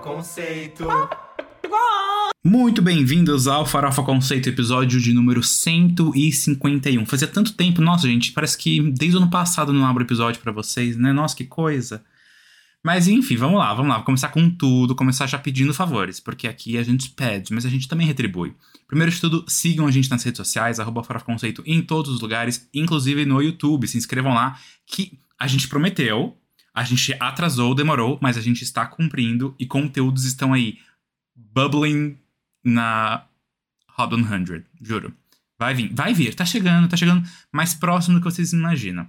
Conceito. Muito bem-vindos ao Farofa Conceito, episódio de número 151. Fazia tanto tempo, nossa gente, parece que desde o ano passado não abro episódio para vocês, né? Nossa, que coisa. Mas enfim, vamos lá, vamos lá. Vou começar com tudo, começar já pedindo favores, porque aqui a gente pede, mas a gente também retribui. Primeiro de tudo, sigam a gente nas redes sociais, arroba Farofa Conceito em todos os lugares, inclusive no YouTube. Se inscrevam lá, que a gente prometeu, a gente atrasou, demorou, mas a gente está cumprindo e conteúdos estão aí bubbling na Hot 100, juro. Vai vir, vai vir, tá chegando, tá chegando mais próximo do que vocês imaginam.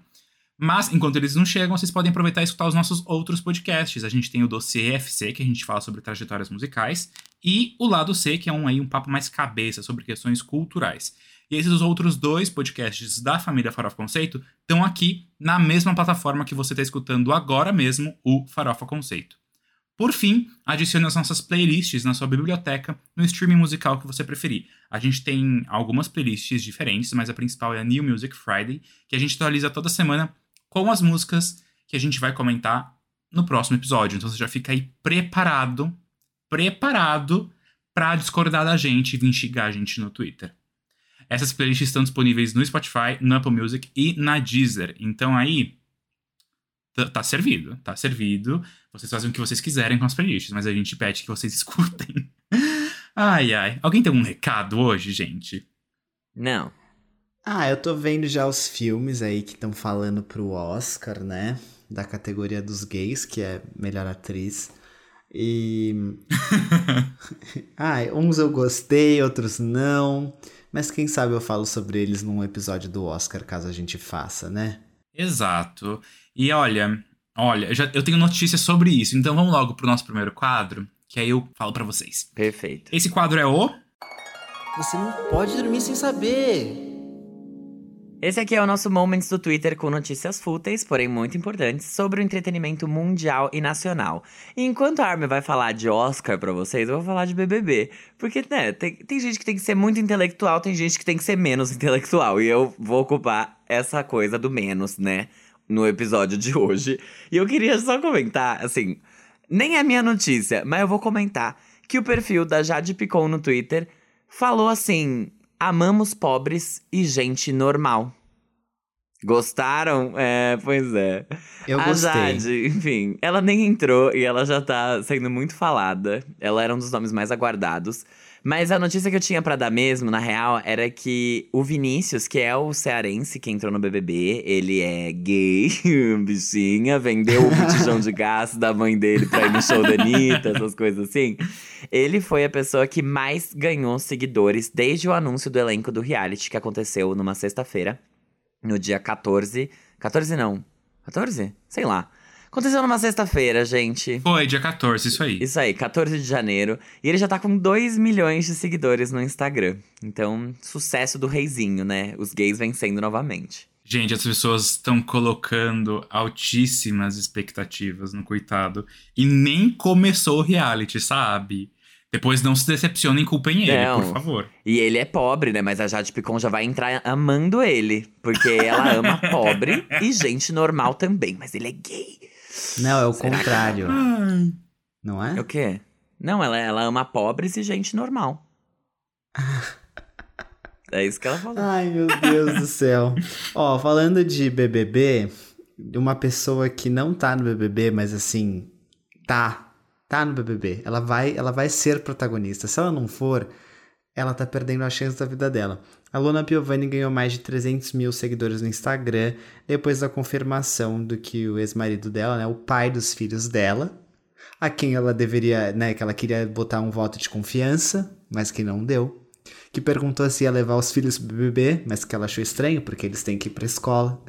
Mas, enquanto eles não chegam, vocês podem aproveitar e escutar os nossos outros podcasts. A gente tem o dossiê FC, que a gente fala sobre trajetórias musicais, e o lado C, que é um, aí, um papo mais cabeça sobre questões culturais. E esses outros dois podcasts da família Farofa Conceito estão aqui na mesma plataforma que você está escutando agora mesmo, o Farofa Conceito. Por fim, adicione as nossas playlists na sua biblioteca no streaming musical que você preferir. A gente tem algumas playlists diferentes, mas a principal é a New Music Friday, que a gente atualiza toda semana com as músicas que a gente vai comentar no próximo episódio. Então você já fica aí preparado, preparado para discordar da gente e vir xingar a gente no Twitter. Essas playlists estão disponíveis no Spotify, no Apple Music e na Deezer. Então aí tá servido, tá servido. Vocês fazem o que vocês quiserem com as playlists, mas a gente pede que vocês escutem. ai, ai. Alguém tem algum recado hoje, gente? Não. Ah, eu tô vendo já os filmes aí que estão falando pro Oscar, né? Da categoria dos gays, que é melhor atriz. E. ah, uns eu gostei, outros não. Mas quem sabe eu falo sobre eles num episódio do Oscar, caso a gente faça, né? Exato. E olha, olha, eu, já, eu tenho notícias sobre isso, então vamos logo pro nosso primeiro quadro, que aí eu falo para vocês. Perfeito. Esse quadro é o. Você não pode dormir sem saber. Esse aqui é o nosso Moments do Twitter com notícias fúteis, porém muito importantes, sobre o entretenimento mundial e nacional. E enquanto a Armin vai falar de Oscar pra vocês, eu vou falar de BBB. Porque, né, tem, tem gente que tem que ser muito intelectual, tem gente que tem que ser menos intelectual. E eu vou ocupar essa coisa do menos, né, no episódio de hoje. E eu queria só comentar, assim, nem é minha notícia, mas eu vou comentar que o perfil da Jade Picon no Twitter falou assim Amamos pobres e gente normal. Gostaram? É, pois é. Eu a gostei. Jade, enfim, ela nem entrou e ela já tá sendo muito falada. Ela era um dos nomes mais aguardados. Mas a notícia que eu tinha para dar mesmo, na real, era que o Vinícius, que é o cearense que entrou no BBB, ele é gay, bichinha, vendeu o botijão de gás da mãe dele pra ir no show da Anitta, essas coisas assim. Ele foi a pessoa que mais ganhou seguidores desde o anúncio do elenco do reality, que aconteceu numa sexta-feira, no dia 14. 14 não. 14? Sei lá. Aconteceu numa sexta-feira, gente. Foi, dia 14, isso aí. Isso aí, 14 de janeiro. E ele já tá com 2 milhões de seguidores no Instagram. Então, sucesso do reizinho, né? Os gays vencendo novamente. Gente, as pessoas estão colocando altíssimas expectativas no coitado. E nem começou o reality, sabe? Depois não se decepcionem, culpem ele, Não. por favor. E ele é pobre, né? Mas a Jade Picon já vai entrar amando ele. Porque ela ama pobre e gente normal também. Mas ele é gay. Não, é o Será que- contrário. Ai. Não é? É o quê? Não, ela, ela ama pobres e gente normal. É isso que ela falou. Ai, meu Deus do céu. Ó, falando de BBB, de uma pessoa que não tá no BBB, mas assim, tá, tá no BBB. Ela vai, ela vai ser protagonista. Se ela não for, ela tá perdendo a chance da vida dela. A Luna Piovani ganhou mais de 300 mil seguidores no Instagram depois da confirmação do que o ex-marido dela, né, o pai dos filhos dela, a quem ela deveria, né, que ela queria botar um voto de confiança, mas que não deu que perguntou se ia levar os filhos pro BBB, mas que ela achou estranho, porque eles têm que ir pra escola.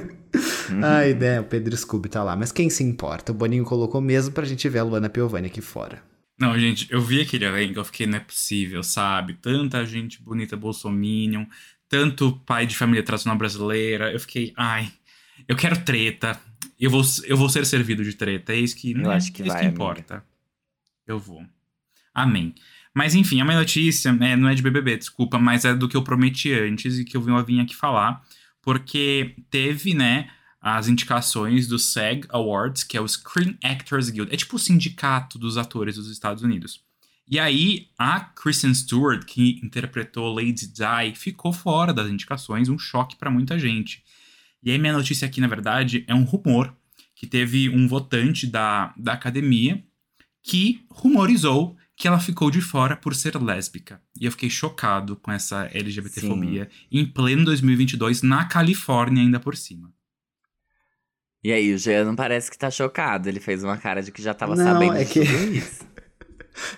Ai, né, o Pedro Scooby tá lá. Mas quem se importa? O Boninho colocou mesmo pra gente ver a Luana Piovani aqui fora. Não, gente, eu vi aquele elenco, eu fiquei, não é possível, sabe? Tanta gente bonita bolsominion, tanto pai de família tradicional brasileira. Eu fiquei, ai, eu quero treta. Eu vou, eu vou ser servido de treta. É isso que, Eu né, acho que é isso vai, que amiga. importa. Eu vou. Amém. Mas enfim, a minha notícia é, não é de BBB, desculpa, mas é do que eu prometi antes e que eu vim aqui falar. Porque teve, né, as indicações do SAG Awards, que é o Screen Actors Guild. É tipo o sindicato dos atores dos Estados Unidos. E aí, a Kristen Stewart, que interpretou Lady Di, ficou fora das indicações, um choque para muita gente. E aí, minha notícia aqui, na verdade, é um rumor que teve um votante da, da academia que rumorizou que ela ficou de fora por ser lésbica. E eu fiquei chocado com essa LGBTfobia em pleno 2022 na Califórnia ainda por cima. E aí, o Jean não parece que tá chocado. Ele fez uma cara de que já tava Não, sabendo é que- tudo isso.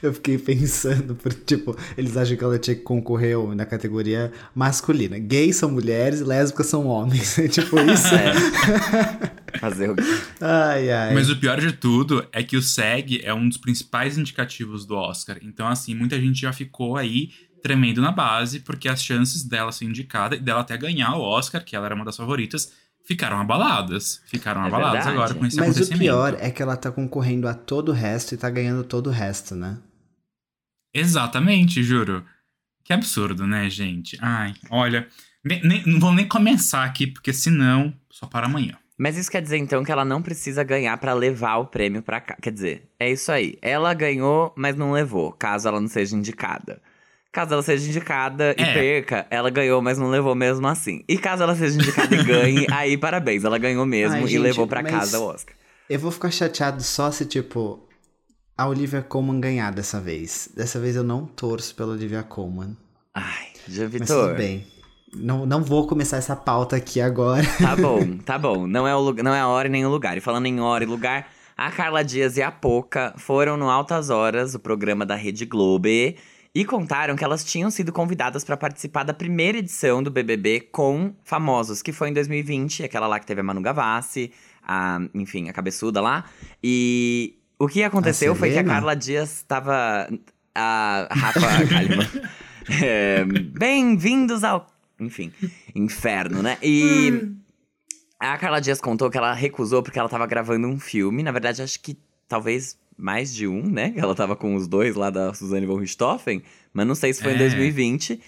Eu fiquei pensando, por, tipo, eles acham que ela tinha que concorrer na categoria masculina. Gays são mulheres, lésbicas são homens. É tipo isso. É. Fazer o quê? Ai, ai. Mas o pior de tudo é que o SEG é um dos principais indicativos do Oscar. Então, assim, muita gente já ficou aí tremendo na base, porque as chances dela ser indicada e dela até ganhar o Oscar, que ela era uma das favoritas, ficaram abaladas. Ficaram É abaladas verdade. agora com esse Mas o acontecimento. pior é que ela tá concorrendo a todo o resto e tá ganhando todo o resto, né? Exatamente, juro. Que absurdo, né, gente? Ai, olha. nem- nem- não vou nem começar aqui, porque senão, só para amanhã. Mas isso quer dizer então que ela não precisa ganhar pra levar o prêmio pra cá. Quer dizer, é isso aí. Ela ganhou, mas não levou, caso ela não seja indicada. Caso ela seja indicada e É. perca, ela ganhou, mas não levou mesmo assim. E caso ela seja indicada e ganhe, aí parabéns, ela ganhou mesmo Ai, e gente, levou pra mas- casa o Oscar. Eu vou ficar chateado só se, tipo, a Olivia Colman ganhar dessa vez. Dessa vez eu não torço pela Olivia Colman. Ai, Jean Mas Vitor. tudo bem. Não, não vou começar essa pauta aqui agora. Tá bom, tá bom. Não é, o, não é a hora e nem o lugar. E falando em hora e lugar, a Carla Dias e a Poca foram no Altas Horas, o programa da Rede Globo, e contaram que elas tinham sido convidadas para participar da primeira edição do BBB com famosos, que foi em 2020, aquela lá que teve a Manu Gavassi, a, enfim, a cabeçuda lá. E o que aconteceu foi que a? Carla Dias tava. A Rafa Kalimann. É, Bem-vindos ao. Enfim, inferno, né? E. A Carla Dias contou que ela recusou porque ela tava gravando um filme. Na verdade, acho que talvez mais de um, né? Ela tava com os dois lá da Suzane von Richthofen. Mas não sei se foi em É. 2020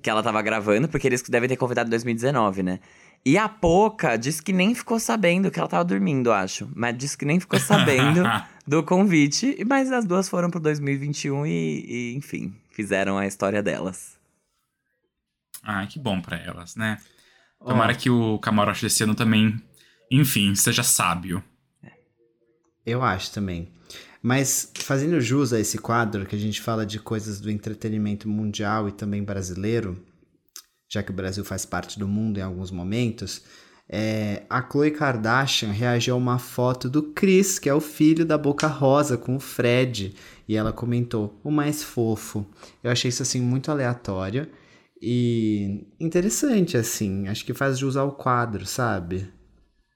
que ela tava gravando, porque eles devem ter convidado em 2019, né? E a Poca disse que nem ficou sabendo que ela tava dormindo, acho. Mas disse que nem ficou sabendo do convite. Mas as duas foram pro 2021 e, e, enfim, fizeram a história delas. Ai, que bom pra elas, né? Tomara que o camarote desse ano também, enfim, seja sábio. Eu acho também. Mas fazendo jus a esse quadro, que a gente fala de coisas do entretenimento mundial e também brasileiro, já que o Brasil faz parte do mundo em alguns momentos, é, a Khloe Kardashian reagiu a uma foto do Chris, que é o filho da Boca Rosa, com o Fred. E ela comentou, o mais fofo. Eu achei isso, assim, muito aleatório e interessante, assim. Acho que faz jus ao quadro, sabe?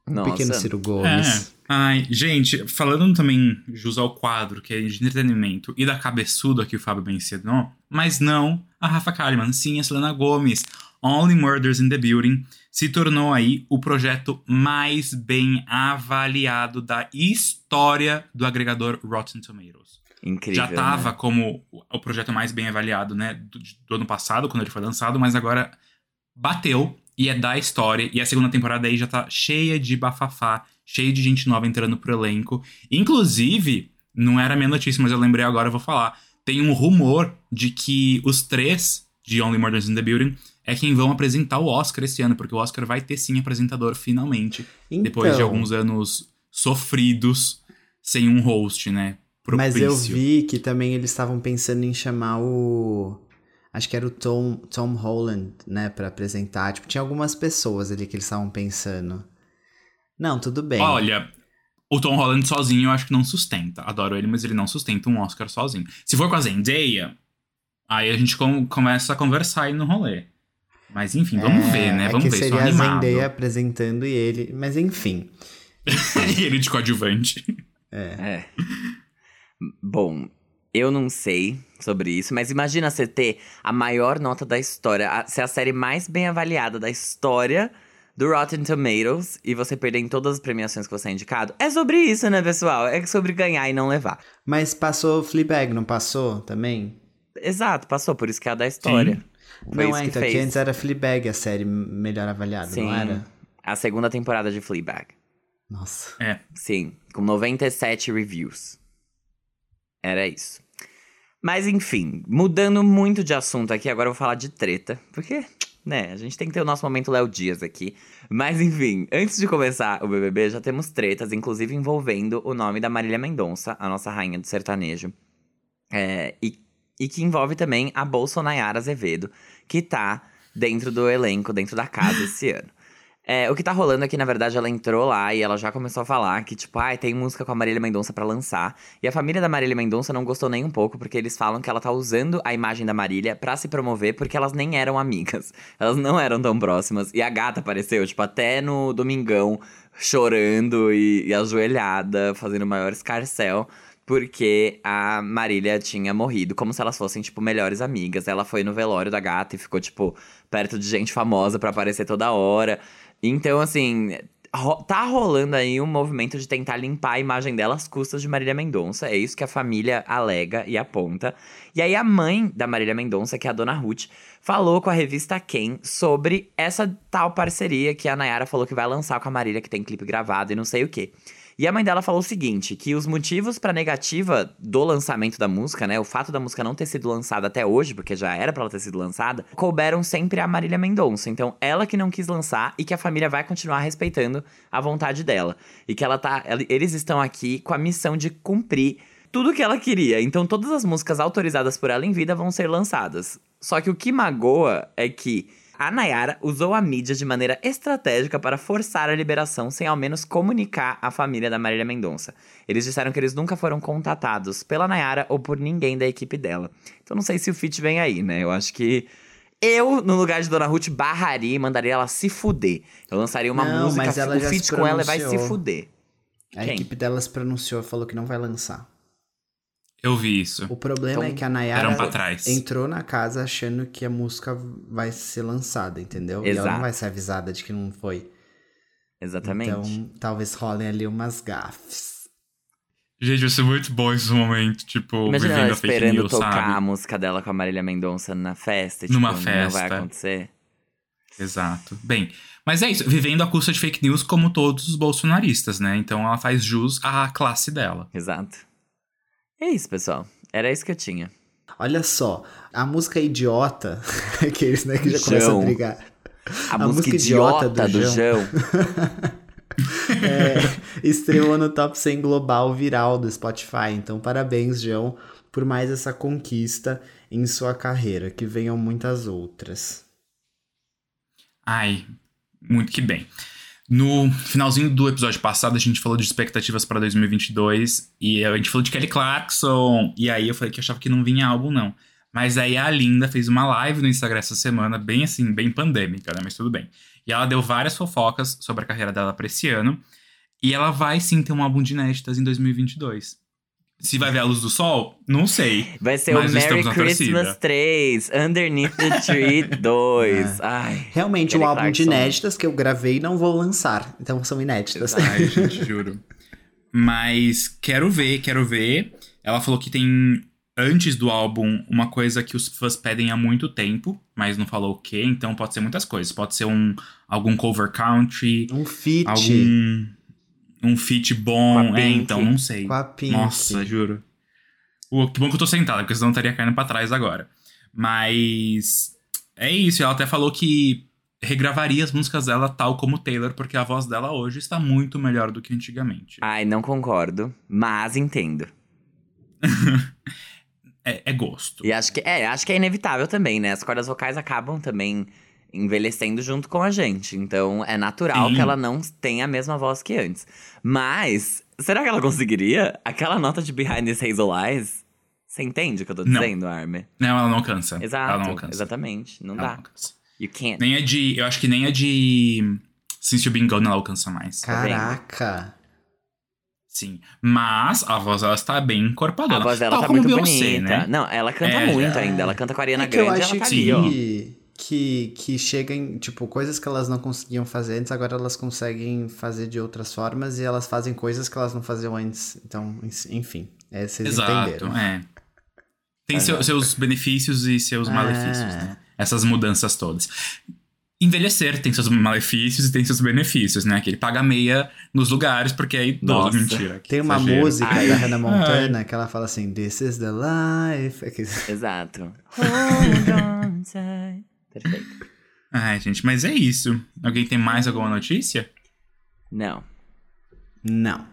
Um Nossa. pequeno Ciro É. Gomes. Ai, gente, falando também jus ao quadro, que é de entretenimento, e da cabeçuda que o Fábio mencionou, mas não a Rafa Kalimann, sim a Selena Gomes. Only Murders in the Building se tornou aí o projeto mais bem avaliado da história do agregador Rotten Tomatoes. Incrível. Já tava né? como o projeto mais bem avaliado, né, do, do ano passado, quando ele foi lançado, mas agora bateu e é da história. E a segunda temporada aí já tá cheia de bafafá, cheia de gente nova entrando pro elenco. Inclusive, não era minha notícia, mas eu lembrei agora, eu vou falar. Tem um rumor de que os três de Only Murders in the Building é quem vão apresentar o Oscar esse ano, porque o Oscar vai ter sim apresentador finalmente, depois de Então, alguns anos sofridos sem um host, né? Mas eu propício. vi que também eles estavam pensando em chamar o. Acho que era o Tom, Tom Holland, né, pra apresentar. Tipo, tinha algumas pessoas ali que eles estavam pensando. Não, tudo bem. Olha, o Tom Holland sozinho eu acho que não sustenta. Adoro ele, mas ele não sustenta um Oscar sozinho. Se for com a Zendaya, aí a gente com- começa a conversar aí no rolê. Mas enfim, vamos É, ver, né? é Vamos que ver, seria a Zendaya apresentando e ele. Mas enfim. e ele de coadjuvante. É. Bom, eu não sei sobre isso, mas imagina você ter a maior nota da história, a- ser a série mais bem avaliada da história do Rotten Tomatoes e você perder em todas as premiações que você é indicado. É sobre isso, né, pessoal? É sobre ganhar e não levar. Mas passou Fleabag, não passou também? Exato, passou, por isso que é a da história. Foi não é, que então fez. que antes era Fleabag a série melhor avaliada, Sim. não era? a segunda temporada de Fleabag. Nossa. É. Sim, com 97 reviews. Era isso. Mas enfim, mudando muito de assunto aqui, agora eu vou falar de treta, porque, né, a gente tem que ter o nosso momento Léo Dias aqui. Mas enfim, antes de começar o BBB, já temos tretas, inclusive envolvendo o nome da Marília Mendonça, a nossa rainha do sertanejo. É, e, e que envolve também a Bolsonaro Azevedo, que tá dentro do elenco, dentro da casa esse ano. É, o que tá rolando é que, na verdade, ela entrou lá e ela já começou a falar que, tipo, ai, ah, tem música com a Marília Mendonça para lançar. E a família da Marília Mendonça não gostou nem um pouco, porque eles falam que ela tá usando a imagem da Marília para se promover, porque elas nem eram amigas. Elas não eram tão próximas. E a gata apareceu, tipo, até no Domingão, chorando e, e ajoelhada, fazendo o maior escarcel porque a Marília tinha morrido, como se elas fossem, tipo, melhores amigas. Ela foi no velório da gata e ficou, tipo, perto de gente famosa para aparecer toda hora. Então, assim, tá rolando aí um movimento de tentar limpar a imagem dela às custas de Marília Mendonça. É isso que a família alega e aponta. E aí a mãe da Marília Mendonça, que é a dona Ruth, falou com a revista Quem sobre essa tal parceria que a Nayara falou que vai lançar com a Marília, que tem clipe gravado e não sei o quê. E a mãe dela falou o seguinte: que os motivos para negativa do lançamento da música, né? O fato da música não ter sido lançada até hoje, porque já era para ela ter sido lançada, couberam sempre a Marília Mendonça. Então, ela que não quis lançar e que a família vai continuar respeitando a vontade dela. E que ela tá. Eles estão aqui com a missão de cumprir tudo que ela queria. Então, todas as músicas autorizadas por ela em vida vão ser lançadas. Só que o que magoa é que a Nayara usou a mídia de maneira estratégica para forçar a liberação sem ao menos comunicar à família da Marília Mendonça. Eles disseram que eles nunca foram contatados pela Nayara ou por ninguém da equipe dela. Então não sei se o feat vem aí, né? Eu acho que eu, no lugar de Dona Ruth, barraria e mandaria ela se fuder. Eu lançaria uma não, música, mas ela o feat com ela e vai se fuder. A Quem? equipe dela se pronunciou, falou que não vai lançar. Eu vi isso. O problema então, é que a Nayara entrou na casa achando que a música vai ser lançada, entendeu? Exato. E ela não vai ser avisada de que não foi. Exatamente. Então, talvez rolem ali umas gafes. Gente, vai ser muito bom esse momento, tipo, Imagina vivendo ela a fake news, tocar sabe? a música dela com a Marília Mendonça na festa. Tipo, Numa festa. Não vai acontecer. Exato. Bem, mas é isso, vivendo a custa de fake news como todos os bolsonaristas, né? Então ela faz jus à classe dela. Exato. É isso, pessoal. Era isso que eu tinha. Olha só, a música idiota, aqueles né, que já começam a brigar. A, a música, música, idiota, idiota do, do João. é, estreou no top 100 global viral do Spotify. Então, parabéns, João, por mais essa conquista em sua carreira. Que venham muitas outras. Ai, muito que bem. No finalzinho do episódio passado, a gente falou de expectativas para 2022 e a gente falou de Kelly Clarkson. E aí eu falei que achava que não vinha álbum, não. Mas aí a Linda fez uma live no Instagram essa semana, bem assim, bem pandêmica, né? Mas tudo bem. E ela deu várias fofocas sobre a carreira dela pra esse ano. E ela vai sim ter um álbum de inéditas em 2022. Se vai ver a luz do sol, não sei. Vai ser o Merry Christmas 3, Underneath the Tree 2. É. Ai, Realmente, o um álbum de inéditas que eu gravei não vou lançar. Então são inéditas. Ai, gente, juro. Mas quero ver, quero ver. Ela falou que tem, antes do álbum, uma coisa que os fãs pedem há muito tempo, mas não falou o quê. Então pode ser muitas coisas. Pode ser um algum cover country. Um feat. Algum um fit bom. É, então, não sei. Com a Pink. Nossa, juro. Uh, que bom que eu tô sentada, porque senão estaria caindo pra trás agora. Mas. É isso, ela até falou que regravaria as músicas dela tal como Taylor, porque a voz dela hoje está muito melhor do que antigamente. Ai, não concordo, mas entendo. é, é, gosto. E acho que é, acho que é inevitável também, né? As cordas vocais acabam também envelhecendo junto com a gente. Então é natural Sim. que ela não tenha a mesma voz que antes. Mas, será que ela conseguiria? Aquela nota de Behind the Hazel Eyes? Você entende o que eu tô dizendo, não. Arme? Não, ela não cansa. Exato. Ela não alcança. Exatamente. Não ela dá. Não cansa. You can't. Nem a de. Eu acho que nem a de. Since You've Been Gone ela alcança mais. Tá Caraca! Sim. Mas a voz dela está bem encorpadona. A voz dela Tal tá muito Beyoncé, bonita. Né? Não, ela canta é, muito é... ainda. Ela canta com a Ariana é Grande. Eu acho ela tá que... ali, ó que, que chegam, tipo, coisas que elas não conseguiam fazer antes, agora elas conseguem fazer de outras formas e elas fazem coisas que elas não faziam antes. Então, enfim, é, vocês Exato, entenderam. É. Tem seu, seus benefícios e seus é. malefícios, né? Essas mudanças todas. envelhecer tem seus malefícios e tem seus benefícios, né? Que ele paga meia nos lugares porque é idoso. Nossa. Mentira. Tem uma exagero. música Ai. da Hannah Montana que ela fala assim: This is the life. Exato. Hold on tight. Perfeito. Ai, gente, mas é isso. Alguém tem mais alguma notícia? Não. Não.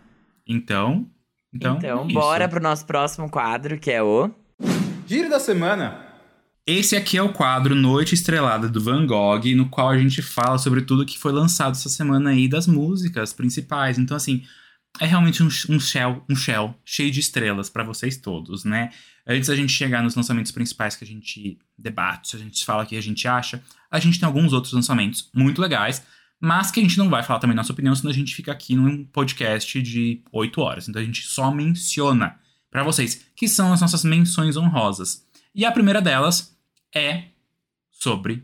Então. Então, Então, é isso. bora pro nosso próximo quadro, que é o. Giro da semana. Esse aqui é o quadro Noite Estrelada do Van Gogh, no qual a gente fala sobre tudo que foi lançado essa semana aí das músicas principais. Então, assim, é realmente um, um shell, um shell cheio de estrelas pra vocês todos, né? Antes da gente chegar nos lançamentos principais que a gente debate, a gente fala o que a gente acha, a gente tem alguns outros lançamentos muito legais, mas que a gente não vai falar também nossa opinião, senão a gente fica aqui num podcast de 8 horas. Então a gente só menciona pra vocês, que são as nossas menções honrosas. E a primeira delas é sobre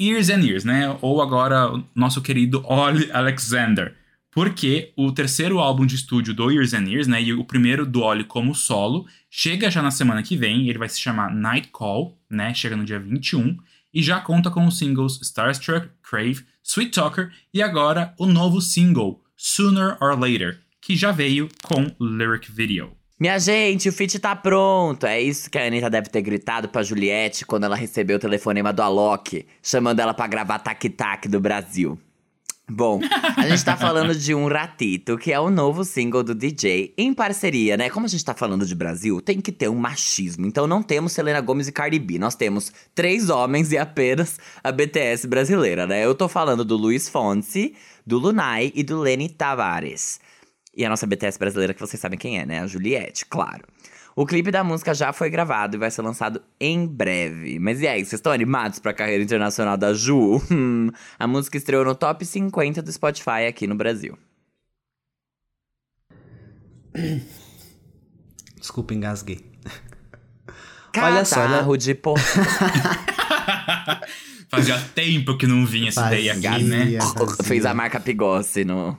Years and Years, né? Ou agora o nosso querido Ollie Alexander. Porque o terceiro álbum de estúdio do Years and Years, né? E o primeiro do Ollie como solo, chega já na semana que vem. Ele vai se chamar Night Call, né? Chega no dia 21. E já conta com os singles Starstruck, Crave, Sweet Talker e agora o novo single, Sooner or Later, que já veio com lyric video. Minha gente, o feat tá pronto. É isso que a Anitta deve ter gritado pra Juliette quando ela recebeu o telefonema do Alok, chamando ela pra gravar Tac Tac do Brasil. Bom, a gente tá falando de um ratito, que é o novo single do DJ, em parceria, né? Como a gente tá falando de Brasil, tem que ter um machismo. Então não temos Selena Gomez e Cardi B, nós temos três homens e apenas a BTS brasileira, né? Eu tô falando do Luiz Fonsi, do Lunai e do Lenny Tavares. E a nossa BTS brasileira, que vocês sabem quem é, né? A Juliette, claro. O clipe da música já foi gravado e vai ser lançado em breve. Mas e aí, vocês estão animados pra carreira internacional da Ju? Hum, a música estreou no top 50 do Spotify aqui no Brasil. Desculpa, engasguei. Olha só, Catarro de porra. Fazia tempo que não vinha essa ideia aqui, né? fazia. Fez a marca Pigossi no,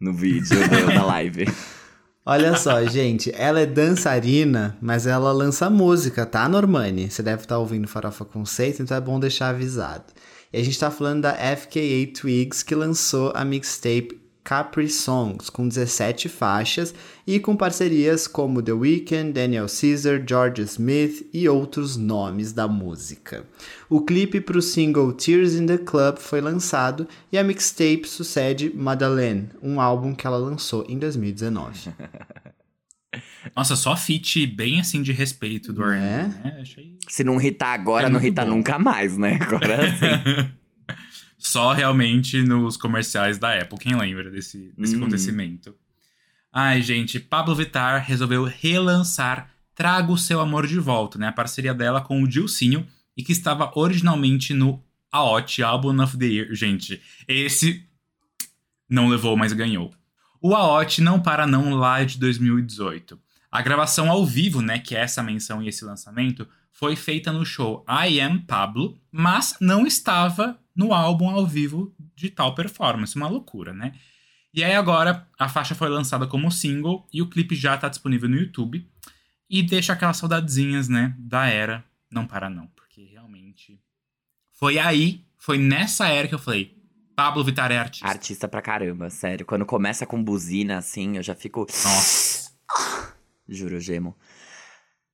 no vídeo meu, da live. Olha só, gente, ela é dançarina, mas ela lança música, tá, Normani? Você deve estar ouvindo Farofa Conceito, então é bom deixar avisado. E a gente tá falando da FKA Twigs, que lançou a mixtape Capri Songs, com 17 faixas e com parcerias como The Weeknd, Daniel Caesar, George Smith e outros nomes da música. O clipe para o single Tears in the Club foi lançado e a mixtape sucede Madeleine, um álbum que ela lançou em 2019. Nossa, só feat bem assim de respeito do É? R&B, né? Achei... Se não hitar agora, É não muito hita bom. nunca mais, né? Agora sim. Só realmente nos comerciais da Apple. Quem lembra desse, desse Uhum. acontecimento? Ai, gente, Pablo Vittar resolveu relançar Traga o Seu Amor de Volta, né? A parceria dela com o Dilcinho e que estava originalmente no AOT, Album of the Year. Gente, esse não levou, mas ganhou. O AOT não para não lá de 2018. A gravação ao vivo, né, que é essa menção e esse lançamento, foi feita no show I Am Pablo, mas não estava no álbum ao vivo de tal performance. Uma loucura, né? E aí agora a faixa foi lançada como single e o clipe já tá disponível no YouTube. E deixa aquelas saudadezinhas, né, da era Não Para Não. Porque realmente foi aí, foi nessa era que eu falei, Pablo Vittar é artista. Artista pra caramba, sério. Quando começa com buzina, assim, eu já fico. Nossa. Juro, gemo.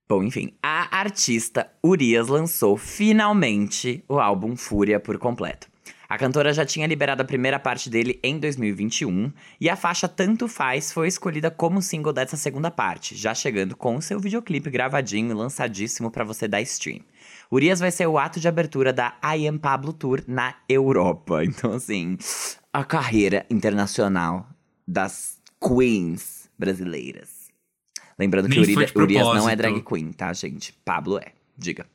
Bom, enfim, a artista Urias lançou finalmente o álbum Fúria por completo. A cantora já tinha liberado a primeira parte dele em 2021 e a faixa Tanto Faz foi escolhida como single dessa segunda parte, já chegando com o seu videoclipe gravadinho e lançadíssimo pra você dar stream. Urias vai ser o ato de abertura da I Am Pablo Tour na Europa. Então, assim, a carreira internacional das queens brasileiras. Lembrando que Nem foi Urias, Urias não é drag queen, tá, gente? Pablo é. Diga.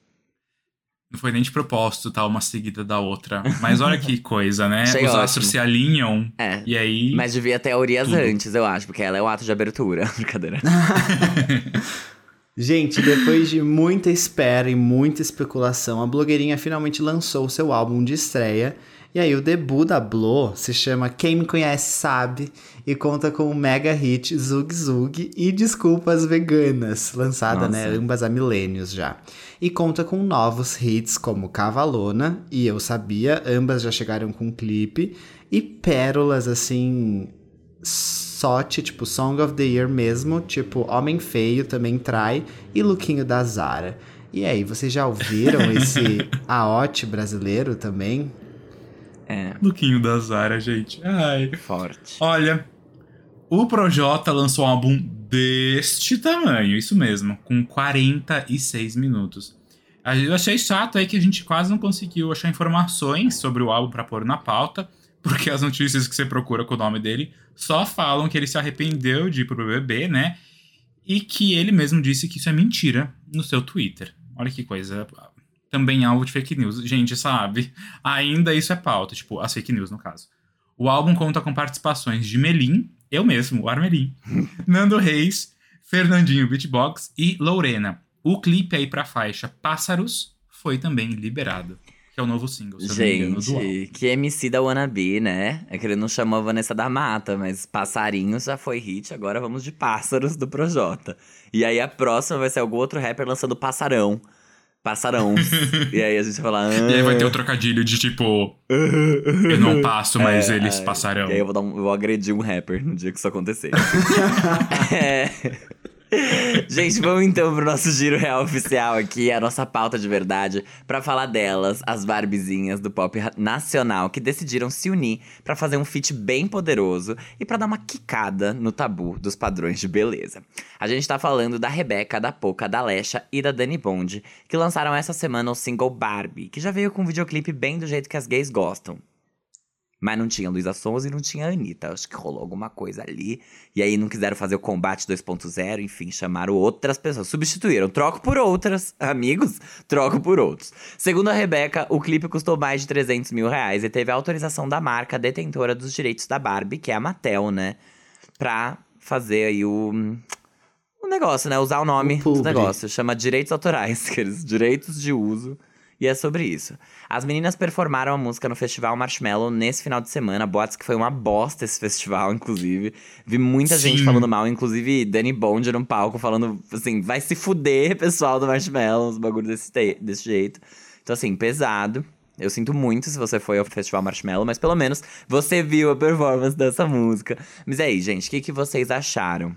Não foi nem de propósito, tá? Uma seguida da outra. Mas olha que coisa, né? Achei Os ótimo. astros se alinham. É. E aí. Mas devia ter a Urias Tudo. antes, eu acho, porque ela é o ato de abertura. Brincadeira. Gente, depois de muita espera e muita especulação, a blogueirinha finalmente lançou seu álbum de estreia. E aí, o debut da Blo se chama Quem Me Conhece Sabe e conta com o mega hit Zug Zug e Desculpas Veganas, lançada, né, ambas há milênios já. E conta com novos hits como Cavalona e Eu Sabia, ambas já chegaram com clipe, e pérolas assim sorte, tipo Song of the Year mesmo, tipo Homem Feio também trai e Luquinho da Zara. E aí, vocês já ouviram esse Aote brasileiro também? É. Luquinho da Zara, gente. Ai. Forte. Olha, o Projota lançou um álbum deste tamanho, isso mesmo, com 46 minutos. Eu achei chato aí que a gente quase não conseguiu achar informações sobre o álbum para pôr na pauta, porque as notícias que você procura com o nome dele só falam que ele se arrependeu de ir pro BBB, né? E que ele mesmo disse que isso é mentira no seu Twitter. Olha que coisa. Também alvo de fake news. Gente, sabe? Ainda isso é pauta, tipo, as fake news no caso. O álbum conta com participações de Melim, eu mesmo, o Armelim, Nando Reis, Fernandinho Beatbox e Lorena. O clipe aí pra faixa Pássaros foi também liberado que é o novo single, se Gente, engano, do álbum. que MC da Wannabe, né? É que ele não chamou a Vanessa da Mata, mas Passarinhos já foi hit, agora vamos de Pássaros do Projota. E aí a próxima vai ser algum outro rapper lançando Passarão. Passarão. e aí a gente vai falar. Ah. E aí vai ter o trocadilho de tipo. eu não passo, mas É, eles é, passarão. E aí eu vou, dar um- eu vou agredir um rapper no dia que isso acontecer. É. Gente, vamos então pro nosso giro real oficial aqui, a nossa pauta de verdade, pra falar delas, as Barbizinhas do pop nacional que decidiram se unir pra fazer um feat bem poderoso e pra dar uma quicada no tabu dos padrões de beleza. A gente tá falando da Rebeca, da Poca, da Lesha e da Dani Bond, que lançaram essa semana o single Barbie, que já veio com um videoclipe bem do jeito que as gays gostam. Mas não tinha Luísa Sons e não tinha Anitta. Acho que rolou alguma coisa ali. E aí não quiseram fazer o combate 2.0, enfim, chamaram outras pessoas. Substituíram. Troco por outras, amigos. Troco por outros. Segundo a Rebeca, o clipe custou mais de 300 mil reais e teve a autorização da marca detentora dos direitos da Barbie, que é a Mattel, né? Pra fazer aí o. O negócio, né? Usar o nome O do negócio. Chama direitos autorais, aqueles direitos de uso. E é sobre isso. As meninas performaram a música no Festival Marshmallow nesse final de semana. Boatos que foi uma bosta esse festival, inclusive. Vi muita gente Sim. falando mal, inclusive Danny Bond no palco falando assim: vai se fuder, pessoal do Marshmallow, uns bagulho desse, desse jeito. Então, assim, pesado. Eu sinto muito se você foi ao Festival Marshmallow, mas pelo menos você viu a performance dessa música. Mas aí, gente, o que, que vocês acharam?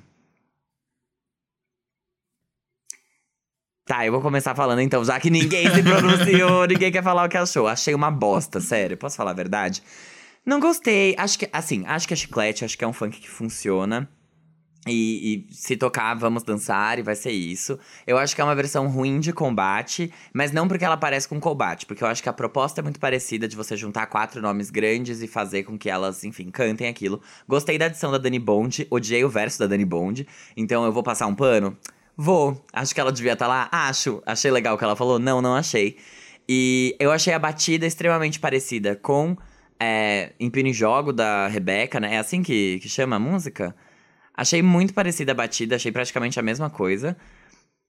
Tá, eu vou começar falando então, já que ninguém se pronunciou, ninguém quer falar o que achou. Achei uma bosta, sério, posso falar a verdade? Não gostei, acho que, assim, acho que é chiclete, acho que é um funk que funciona. E, e se tocar, vamos dançar e vai ser isso. Eu acho que é uma versão ruim de combate, mas não porque ela parece com combate, porque eu acho que a proposta é muito parecida de você juntar quatro nomes grandes e fazer com que elas, enfim, cantem aquilo. Gostei da adição da Dani Bond, odiei o verso da Dani Bond, então eu vou passar um pano? Vou. Acho que ela devia estar lá? Acho. Achei legal o que ela falou? Não, não achei. E eu achei a batida extremamente parecida com é, Empine Jogo da Rebeca, né? É assim que, que chama a música? Achei muito parecida a batida, achei praticamente a mesma coisa.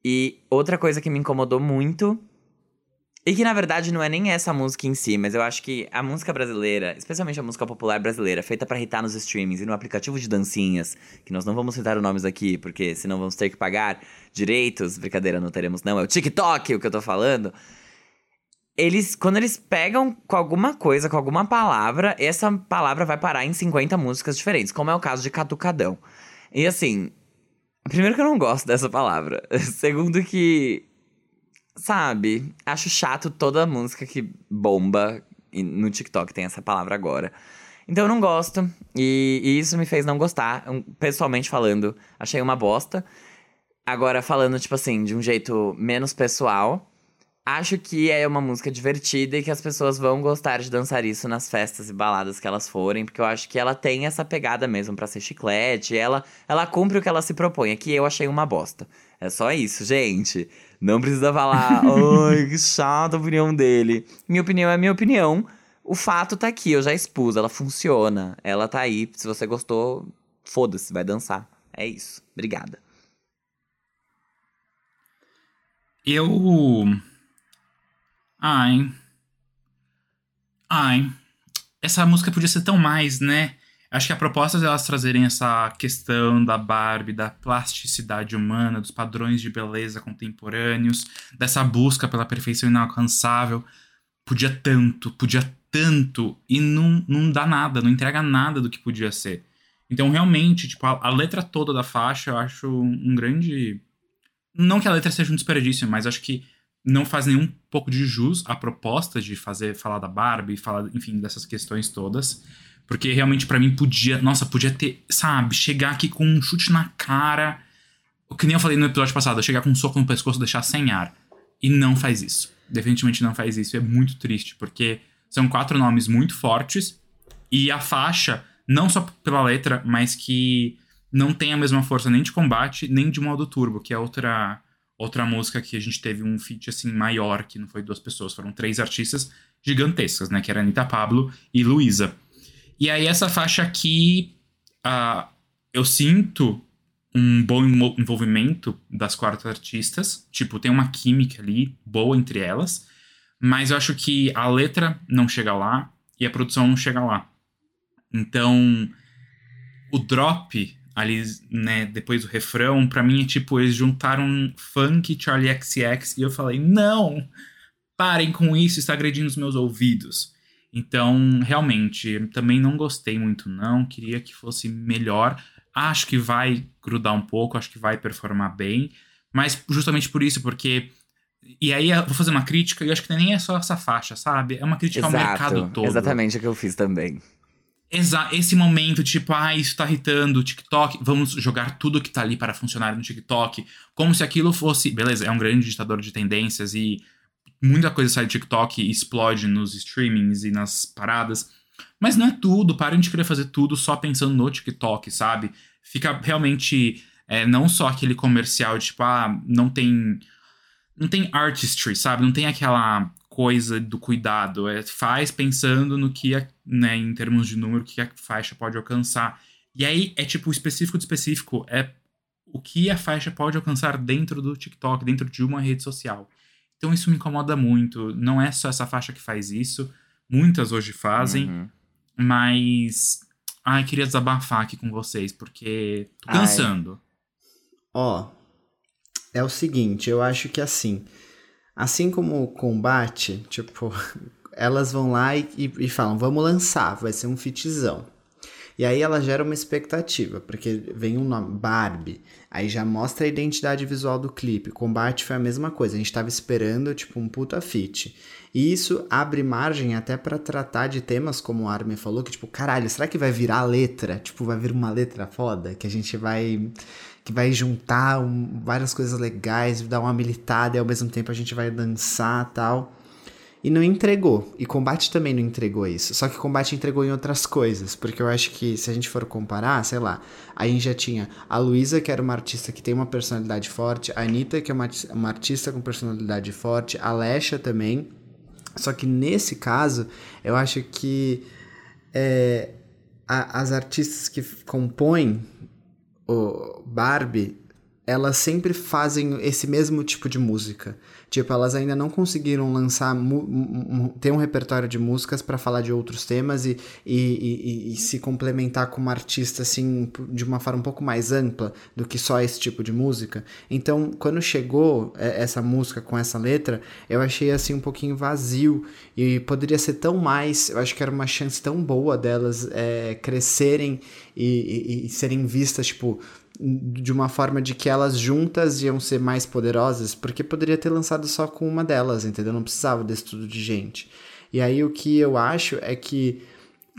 E outra coisa que me incomodou muito. E que na verdade não é nem essa música em si, mas eu acho que a música brasileira, especialmente a música popular brasileira, feita pra hitar nos streamings e no aplicativo de dancinhas, que nós não vamos citar os nomes aqui, porque senão vamos ter que pagar direitos. Brincadeira, não teremos, não. É o TikTok o que eu tô falando eles, quando eles pegam com alguma coisa, com alguma palavra, essa palavra vai parar em 50 músicas diferentes, como é o caso de Catucadão. E assim, primeiro que eu não gosto dessa palavra. Segundo que, sabe, acho chato toda música que bomba e no TikTok tem essa palavra agora. Então eu não gosto, e, e isso me fez não gostar. Pessoalmente falando, achei uma bosta. Agora, falando, tipo assim, de um jeito menos pessoal, acho que é uma música divertida e que as pessoas vão gostar de dançar isso nas festas e baladas que elas forem, porque eu acho que ela tem essa pegada mesmo pra ser chiclete, ela, ela cumpre o que ela se propõe, que eu achei uma bosta. É só isso, gente. Não precisa falar, ai, que chata a opinião dele. Minha opinião é minha opinião. O fato tá aqui, eu já expus, ela funciona. Ela tá aí, se você gostou, foda-se, vai dançar. É isso. Obrigada. Eu. Ai. Ai. Essa música podia ser tão mais, né? Acho que a proposta delas trazerem essa questão da Barbie, da plasticidade humana, dos padrões de beleza contemporâneos, dessa busca pela perfeição inalcançável, podia tanto, podia tanto, e não, não dá nada, não entrega nada do que podia ser. Então, realmente, tipo, a, a letra toda da faixa eu acho um grande. Não que a letra seja um desperdício, mas acho que não faz nenhum pouco de jus à proposta de fazer falar da Barbie, falar, enfim, dessas questões todas. Porque realmente para mim podia, nossa, podia ter, sabe, chegar aqui com um chute na cara. O que nem eu falei no episódio passado, chegar com um soco no pescoço, deixar sem ar. E não faz isso. Definitivamente não faz isso. É muito triste, porque são quatro nomes muito fortes e a faixa, não só pela letra, mas que não tem a mesma força nem de combate, nem de modo turbo, que é outra outra música que a gente teve um feat assim maior, que não foi duas pessoas, foram três artistas gigantescas, né, que era Anitta Pablo e Luísa. E aí essa faixa aqui, uh, eu sinto um bom envolvimento das quatro artistas. Tipo, tem uma química ali boa entre elas. Mas eu acho que a letra não chega lá e a produção não chega lá. Então, o drop ali, né, depois do refrão, para mim é tipo, eles juntaram funk Charlie XX e eu falei, não! Parem com isso, está agredindo os meus ouvidos. Então, realmente, também não gostei muito, não. Queria que fosse melhor. Acho que vai grudar um pouco, acho que vai performar bem. Mas justamente por isso, porque. E aí eu vou fazer uma crítica, e eu acho que nem é só essa faixa, sabe? É uma crítica Exato, ao mercado todo. Exatamente o que eu fiz também. Exa esse momento, tipo, ah, isso tá irritando TikTok, vamos jogar tudo que tá ali para funcionar no TikTok. Como se aquilo fosse. Beleza, é um grande ditador de tendências e muita coisa sai do TikTok e explode nos streamings e nas paradas. Mas não é tudo, parem de querer fazer tudo só pensando no TikTok, sabe? Fica realmente é, não só aquele comercial, tipo, ah, não tem. Não tem artistry, sabe? Não tem aquela coisa do cuidado. É, faz pensando no que, né, em termos de número, que a faixa pode alcançar. E aí é tipo específico de específico. É o que a faixa pode alcançar dentro do TikTok, dentro de uma rede social. Então isso me incomoda muito. Não é só essa faixa que faz isso. Muitas hoje fazem. Uhum. Mas. Ai, queria desabafar aqui com vocês, porque tô cansando. Ó, é o seguinte, eu acho que assim. Assim como o combate, tipo, elas vão lá e, e, e falam, vamos lançar, vai ser um fitzão. E aí ela gera uma expectativa, porque vem um nome, Barbie, aí já mostra a identidade visual do clipe. Combate foi a mesma coisa, a gente tava esperando, tipo, um puta fit. E isso abre margem até para tratar de temas como o Armin falou, que tipo, caralho, será que vai virar letra? Tipo, vai vir uma letra foda que a gente vai que vai juntar um, várias coisas legais, dar uma militada e ao mesmo tempo a gente vai dançar, tal. E não entregou. E Combate também não entregou isso. Só que Combate entregou em outras coisas. Porque eu acho que se a gente for comparar, sei lá, a gente já tinha a Luísa, que era uma artista que tem uma personalidade forte, a Anitta, que é uma, uma artista com personalidade forte, a Lesha também. Só que nesse caso, eu acho que é, a, as artistas que compõem o Barbie, elas sempre fazem esse mesmo tipo de música. Tipo, elas ainda não conseguiram lançar, ter um repertório de músicas para falar de outros temas e, e, e, e, se complementar com uma artista, assim, de uma forma um pouco mais ampla do que só esse tipo de música. Então, quando chegou é, essa música com essa letra, eu achei, assim, um pouquinho vazio e poderia ser tão mais. Eu acho que era uma chance tão boa delas é, crescerem e serem vistas, tipo de uma forma de que elas juntas iam ser mais poderosas, porque poderia ter lançado só com uma delas, entendeu? Não precisava desse tudo de gente. E aí o que eu acho é que,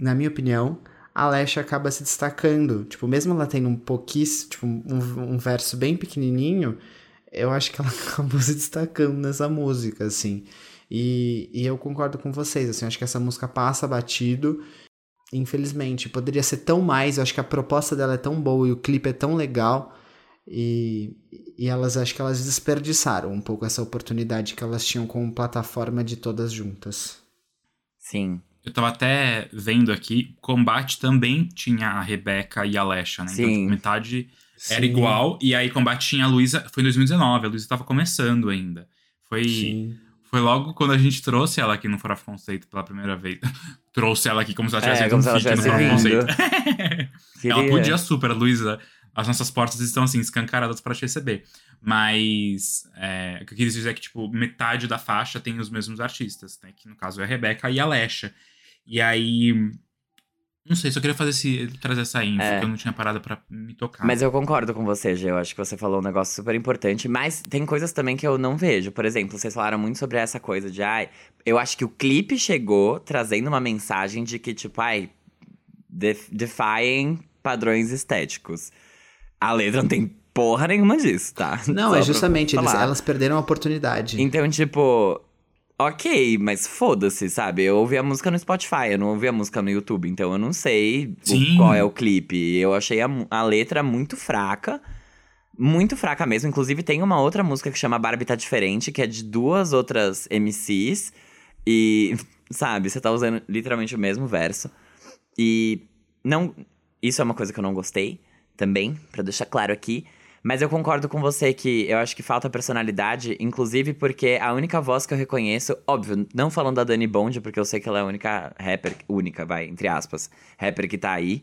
na minha opinião, a Lesha acaba se destacando. Tipo, mesmo ela tendo um pouquíssimo, tipo, um, um verso bem pequenininho, eu acho que ela acabou se destacando nessa música, assim. E, e eu concordo com vocês, assim, acho que essa música passa batido Infelizmente, poderia ser tão mais. Eu acho que a proposta dela é tão boa e o clipe é tão legal. E, e elas acho que elas desperdiçaram um pouco essa oportunidade que elas tinham como plataforma de todas juntas. Sim. Eu tava até vendo aqui, Combate também tinha a Rebeca e a Lesha, né? Então, Sim. Então, metade Sim. era igual. E aí, Combate tinha a Luísa. Foi em 2019, a Luísa tava começando ainda. Foi, Sim. Foi logo quando a gente trouxe ela aqui no Fora Conceito pela primeira vez. trouxe ela aqui como se ela É, tivesse como um feat no Fora. Conceito. Ela podia super, Luísa. As nossas portas estão assim, escancaradas pra te receber. Mas é, o que eu queria dizer é que, tipo, metade da faixa tem os mesmos artistas, né? Que no caso é a Rebeca e a Lesha. E aí. Não sei, só queria fazer esse, trazer essa info, É. que eu não tinha parado pra me tocar. Mas eu concordo com você, Gê. Eu acho que você falou um negócio super importante. Mas tem coisas também que eu não vejo. Por exemplo, vocês falaram muito sobre essa coisa de, ai, eu acho que o clipe chegou trazendo uma mensagem de que, tipo, ai, def defying padrões estéticos. A letra não tem porra nenhuma disso, tá? Não, Só é justamente, eles- elas perderam a oportunidade. Então, tipo, ok, mas foda-se, sabe? Eu ouvi a música no Spotify, eu não ouvi a música no YouTube, então eu não sei o- qual é o clipe. Eu achei a, a letra muito fraca. Muito fraca mesmo. Inclusive, tem uma outra música que chama Barbie Tá Diferente, que é de duas outras MCs. E, sabe, você tá usando literalmente o mesmo verso. E não. Isso é uma coisa que eu não gostei também, pra deixar claro aqui. Mas eu concordo com você que eu acho que falta personalidade, inclusive porque a única voz que eu reconheço, óbvio, não falando da Dani Bond, porque eu sei que ela é a única rapper, única, vai, entre aspas, rapper que tá aí,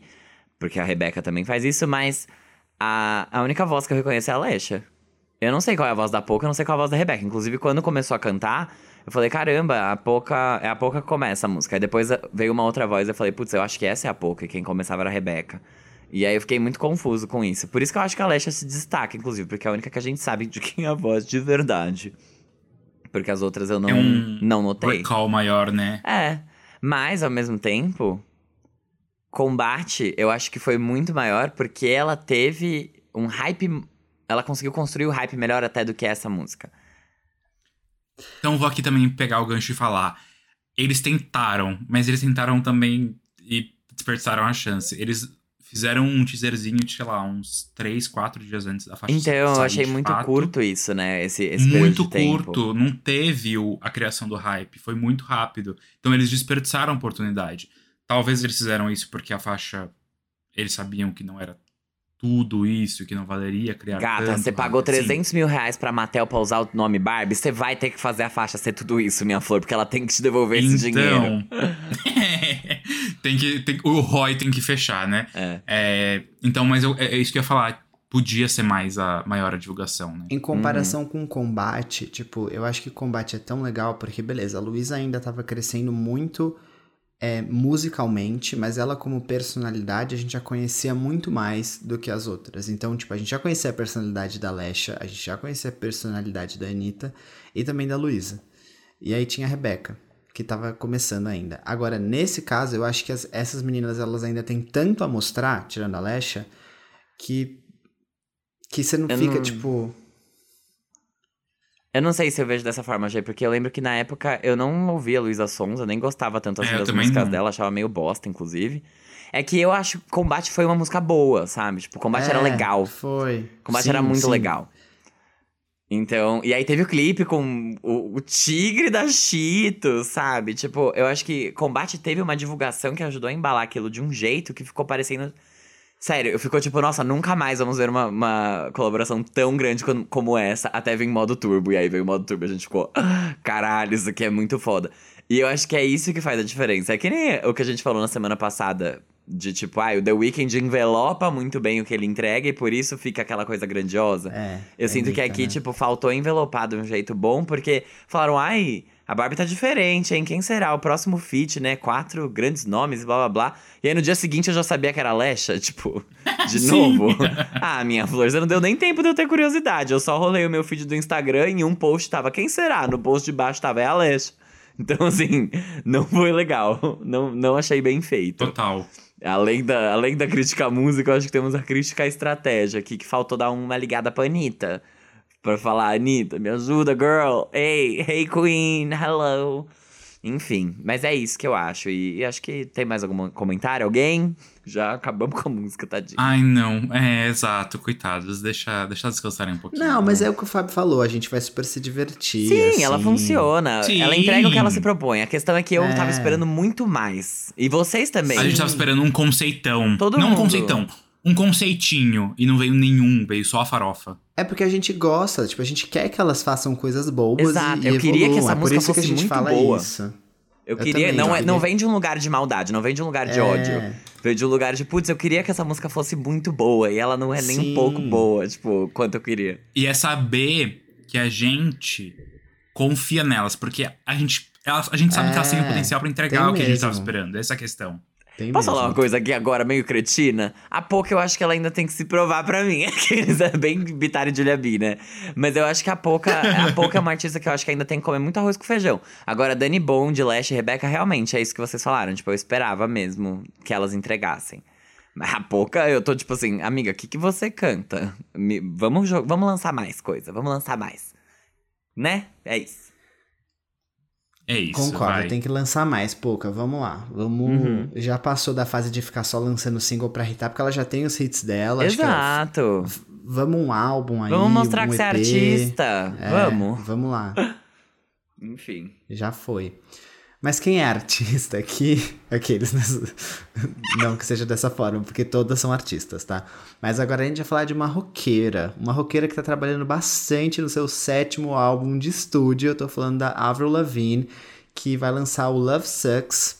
porque a Rebeca também faz isso, mas a, a única voz que eu reconheço é a Lesha. Eu não sei qual é a voz da Poca, eu não sei qual é a voz da Rebeca. Inclusive, quando começou a cantar, eu falei, caramba, a Poca, é a Poca que começa a música. Aí depois veio uma outra voz, eu falei, putz, eu acho que essa é a Poca, e quem começava era a Rebeca. E aí eu fiquei muito confuso com isso. Por isso que eu acho que a Lesha se destaca, inclusive, porque é a única que a gente sabe de quem é a voz de verdade. Porque as outras eu não, É um não notei. Recall maior, né? É, mas ao mesmo tempo, Combate, eu acho que foi muito maior porque ela teve um hype. Ela conseguiu construir o hype melhor até do que essa música. Então vou aqui também pegar o gancho e falar. Eles tentaram, mas eles tentaram também e desperdiçaram a chance. Eles fizeram um teaserzinho, de, sei lá, uns 3, 4 dias antes da faixa Então, eu achei muito fato. curto isso, né? Esse, esse muito de tempo. curto, não teve o- a criação do hype, foi muito rápido. Então eles desperdiçaram a oportunidade. Talvez eles fizeram isso porque a faixa eles sabiam que não era tudo isso, que não valeria criar Gata, tanto você pagou hype. Sim. 300 mil reais pra Mattel pra usar o nome Barbie, você vai ter que fazer a faixa ser tudo isso, minha flor, porque ela tem que te devolver esse dinheiro. Tem que, tem- o ROI tem que fechar, né? É. É, então, mas eu- é, é isso que eu ia falar. Podia ser mais a maior a divulgação, né? Em comparação com o combate, tipo, eu acho que o combate é tão legal porque, beleza, a Luísa ainda tava crescendo muito é, musicalmente, mas ela como personalidade a gente já conhecia muito mais do que as outras. Então, tipo, a gente já conhecia a personalidade da Lesha, a gente já conhecia a personalidade da Anitta e também da Luísa. E aí tinha a Rebeca, que tava começando ainda. Agora, nesse caso, eu acho que as- essas meninas elas ainda têm tanto a mostrar, tirando a Lesha, que que você não Eu fica não- tipo Eu não sei se eu vejo dessa forma, Jay, porque eu lembro que na época eu não ouvia Luísa Sonza, nem gostava tanto assim É, das músicas não. dela, achava meio bosta, inclusive. É que eu acho que Combate foi uma música boa, sabe? Tipo, Combate era É, legal. Foi. Combate Sim, era muito sim. legal. Então, e aí teve o clipe com o, o tigre da Cheetos, sabe? Tipo, eu acho que Combate teve uma divulgação que ajudou a embalar aquilo de um jeito que ficou parecendo. Sério, eu ficou tipo, nossa, nunca mais vamos ver uma, uma colaboração tão grande como, como essa, até vir modo turbo. E aí veio o modo turbo e a gente ficou, "Ah, caralho, isso aqui é muito foda. E eu acho que é isso que faz a diferença. É que nem o que a gente falou na semana passada, de tipo, ah, o The Weeknd envelopa muito bem o que ele entrega e por isso fica aquela coisa grandiosa. É. Eu é sinto que Anitta, aqui, né? tipo, faltou envelopar de um jeito bom, porque falaram, ai, a Barbie tá diferente, hein? Quem será? O próximo feat, né? Quatro grandes nomes, blá blá blá. E aí no dia seguinte eu já sabia que era Lesha, tipo, de novo. ah, minha flor, você não deu nem tempo de eu ter curiosidade. Eu só rolei o meu feed do Instagram e em um post tava, quem será? No post de baixo tava, é a Lesha. Então, assim, não foi legal. Não, não achei bem feito. Total. Além da, além da crítica à música, eu acho que temos a crítica à estratégia aqui, que faltou dar uma ligada pra Anitta. Pra falar, Anitta, me ajuda, girl. Hey, hey, queen, hello. Enfim, mas é isso que eu acho. E, e acho que tem mais algum comentário? Alguém? Já acabamos com a música, tadinho. Ai, não. É, exato. Coitados. Deixa, deixa descansarem um pouquinho. Não, mas é o que o Fábio falou, a gente vai super se divertir. Sim, assim. ela funciona. Sim. Ela entrega o que ela se propõe. A questão é que eu É. tava esperando muito mais. E vocês também. A gente tava esperando um conceitão. Todo não um mundo. conceitão. Um conceitinho e não veio nenhum, veio só a farofa. É porque a gente gosta, tipo, a gente quer que elas façam coisas boas Exato, e, e eu queria que essa é por música isso que a fosse gente muito fala boa. isso. Eu Eu queria. também, não, eu é, não queria. vem de um lugar de maldade, não vem de um lugar de É. ódio. Vem de um lugar de, putz, eu queria que essa música fosse muito boa. E ela não é nem Sim. um pouco boa, tipo, quanto eu queria. E é saber que a gente confia nelas, porque a gente, elas- a gente sabe que elas têm o É, potencial pra entregar tem o que a gente tava mesmo. esperando. Essa é a questão. Tem Posso mesmo. falar uma coisa aqui agora, meio cretina? A Poca eu acho que ela ainda tem que se provar pra mim. Aqueles é bem Bitar e Julia B, né? Mas eu acho que a Poca, a Poca é uma artista que eu acho que ainda tem que comer muito arroz com feijão. Agora, Dani Bond, Lash e Rebeca, realmente é isso que vocês falaram. Tipo, eu esperava mesmo que elas entregassem. Mas a Poca, eu tô tipo assim, amiga, o que, que você canta? Me- vamos, vamos lançar mais coisa, vamos lançar mais. Né? É isso. É isso. Concordo, vai. tem que lançar mais, pouca. Vamos lá. Vamos. Uhum. Já passou da fase de ficar só lançando single pra hitar, porque ela já tem os hits dela. Exato. Vamos um álbum aí. Vamos mostrar um que você é artista. É, Vamos. Vamos lá. Enfim. Já foi. Mas quem é artista aqui? Aqueles. né? Não que seja dessa forma, porque todas são artistas, tá? Mas agora a gente vai falar de uma roqueira. Uma roqueira que tá trabalhando bastante no seu sétimo álbum de estúdio. Eu tô falando da Avril Lavigne, que vai lançar o Love Sucks,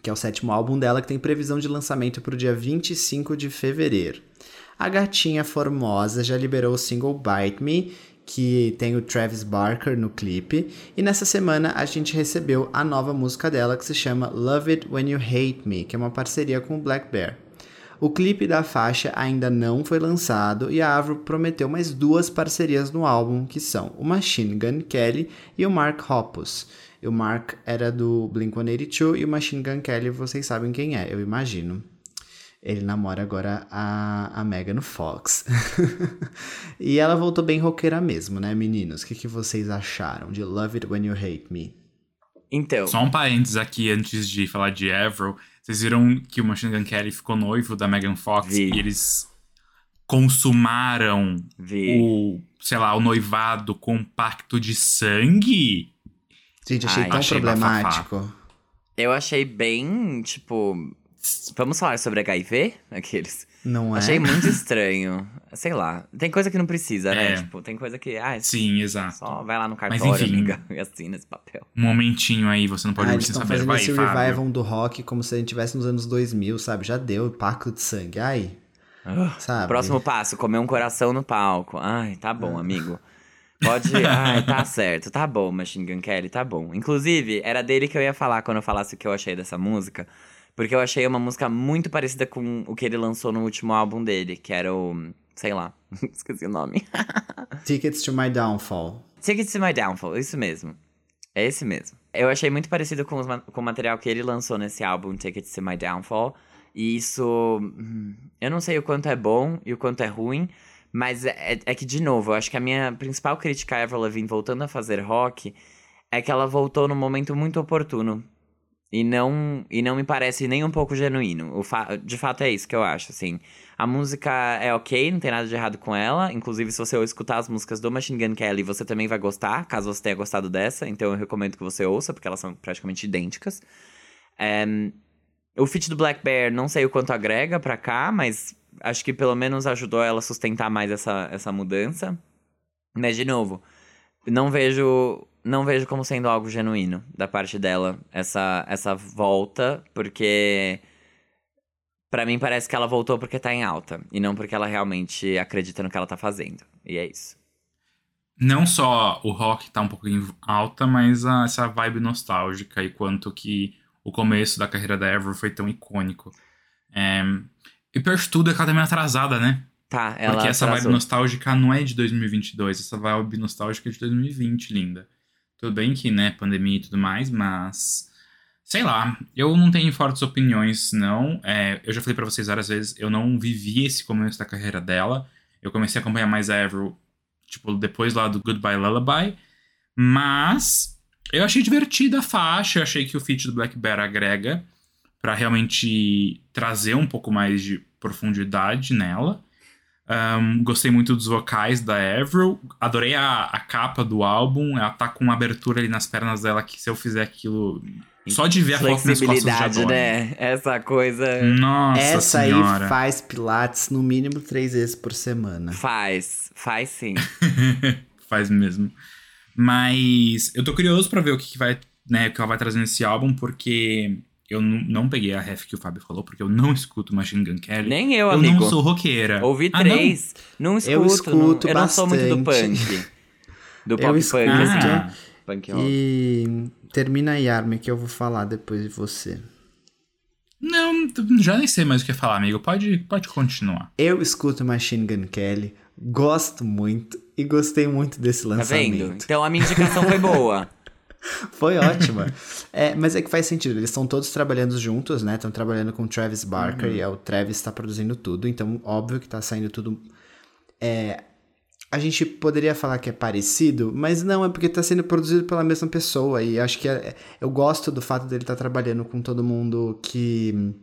que é o sétimo álbum dela, que tem previsão de lançamento pro dia 25 de fevereiro. A gatinha formosa já liberou o single Bite Me, que tem o Travis Barker no clipe, e nessa semana a gente recebeu a nova música dela que se chama Love It When You Hate Me, que é uma parceria com o Black Bear. O clipe da faixa ainda não foi lançado e a Avril prometeu mais duas parcerias no álbum, que são o Machine Gun Kelly e o Mark Hoppus. E o Mark era do Blink-182 e o Machine Gun Kelly vocês sabem quem é, eu imagino. Ele namora agora a, a Megan Fox. e ela voltou bem roqueira mesmo, né, meninos? O que, que vocês acharam de Love It When You Hate Me? Então. Só um parênteses aqui antes de falar de Avril. Vocês viram que o Machine Gun Kelly ficou noivo da Megan Fox Vi. e eles consumaram Vi. o, sei lá, o noivado com um pacto de sangue? Gente, achei Ai. tão Achei problemático. Eu achei bem, tipo. Vamos falar sobre HIV? Aqueles. Não é? Achei muito estranho. Sei lá. Tem coisa que não precisa, né? É. Tipo, tem coisa que. Ah, Sim, exato. só vai lá no cartório, amiga, e assina esse papel. Um momentinho aí, você não pode Ah, sem estão saber. fazendo Vai, esse Fábio. revival do rock como se a gente tivesse nos anos 2000, sabe? Já deu pacto de sangue. Ai, sabe? Próximo passo, comer um coração no palco. Ai, tá bom, amigo. Pode. Ai, tá certo. Tá bom, Machine Gun Kelly, tá bom. Inclusive, era dele que eu ia falar quando eu falasse o que eu achei dessa música. Porque eu achei uma música muito parecida com o que ele lançou no último álbum dele, que era o. Sei lá, esqueci o nome. Tickets to My Downfall. Tickets to My Downfall, isso mesmo. É esse mesmo. Eu achei muito parecido com, os com o material que ele lançou nesse álbum, Tickets to My Downfall. E isso. hum, Eu não sei o quanto é bom e o quanto é ruim. Mas é, é que, de novo, eu acho que a minha principal crítica a Avril Lavigne voltando a fazer rock é que ela voltou num momento muito oportuno. E não, e não me parece nem um pouco genuíno. O fa de fato é isso que eu acho, assim. A música é ok, não tem nada de errado com ela. Inclusive, se você escutar as músicas do Machine Gun Kelly, você também vai gostar, caso você tenha gostado dessa. Então eu recomendo que você ouça, porque elas são praticamente idênticas. Em, o feat do Black Bear, não sei o quanto agrega pra cá, mas acho que pelo menos ajudou ela a sustentar mais essa, essa mudança. Mas, de novo, não vejo não vejo como sendo algo genuíno da parte dela essa essa volta, porque Pra mim parece que ela voltou porque tá em alta e não porque ela realmente acredita no que ela tá fazendo. E é isso. Não só o rock tá um pouco em alta, mas a- essa vibe nostálgica e quanto que o começo da carreira da Avril foi tão icônico. É, E pior de tudo é que ela tá meio atrasada, né? Tá, ela Porque essa vibe atrasou. nostálgica não é de 2022, essa vibe nostálgica é de 2020, linda. Tudo bem que, né, pandemia e tudo mais, mas... Sei lá, eu não tenho fortes opiniões, não. É, eu já falei pra vocês várias vezes, eu não vivi esse começo da carreira dela. Eu comecei a acompanhar mais a Avril, tipo, depois lá do Goodbye Lullaby. Mas eu achei divertida a faixa, eu achei que o feat do Black Bear agrega pra realmente trazer um pouco mais de profundidade nela. Um, gostei muito dos vocais da Avril. Adorei a, a capa do álbum. Ela tá com uma abertura ali nas pernas dela que se eu fizer aquilo Só de ver a foto nas costas já Flexibilidade, dói. né? Essa coisa Nossa Essa senhora. aí faz pilates no mínimo três vezes por semana. faz, faz sim. Faz mesmo. Mas eu tô curioso pra ver o que, que vai, né, o que ela vai trazer nesse álbum, porque eu não peguei a ref que o Fábio falou, porque eu não escuto Machine Gun Kelly. Nem eu, eu amigo. não sou roqueira. Ouvi Ah, não? três. não? escuto. Eu não- escuto eu não sou muito do bastante. punk. Do Eu pop escuto. punk, assim. Ah. Punk rock. E termina aí, Armin, que eu vou falar depois de você. Não, já nem sei mais o que falar, amigo. Pode, pode continuar. Eu escuto Machine Gun Kelly, gosto muito e gostei muito desse Tá lançamento. vendo? Então a minha indicação foi boa. Foi ótima. É, mas é que faz sentido, eles estão todos trabalhando juntos, né? Estão trabalhando com o Travis Barker e é, o Travis está produzindo tudo, então óbvio que tá saindo tudo. É, a gente poderia falar que é parecido, mas não, é porque tá sendo produzido pela mesma pessoa e acho que é- eu gosto do fato dele estar trabalhando com todo mundo que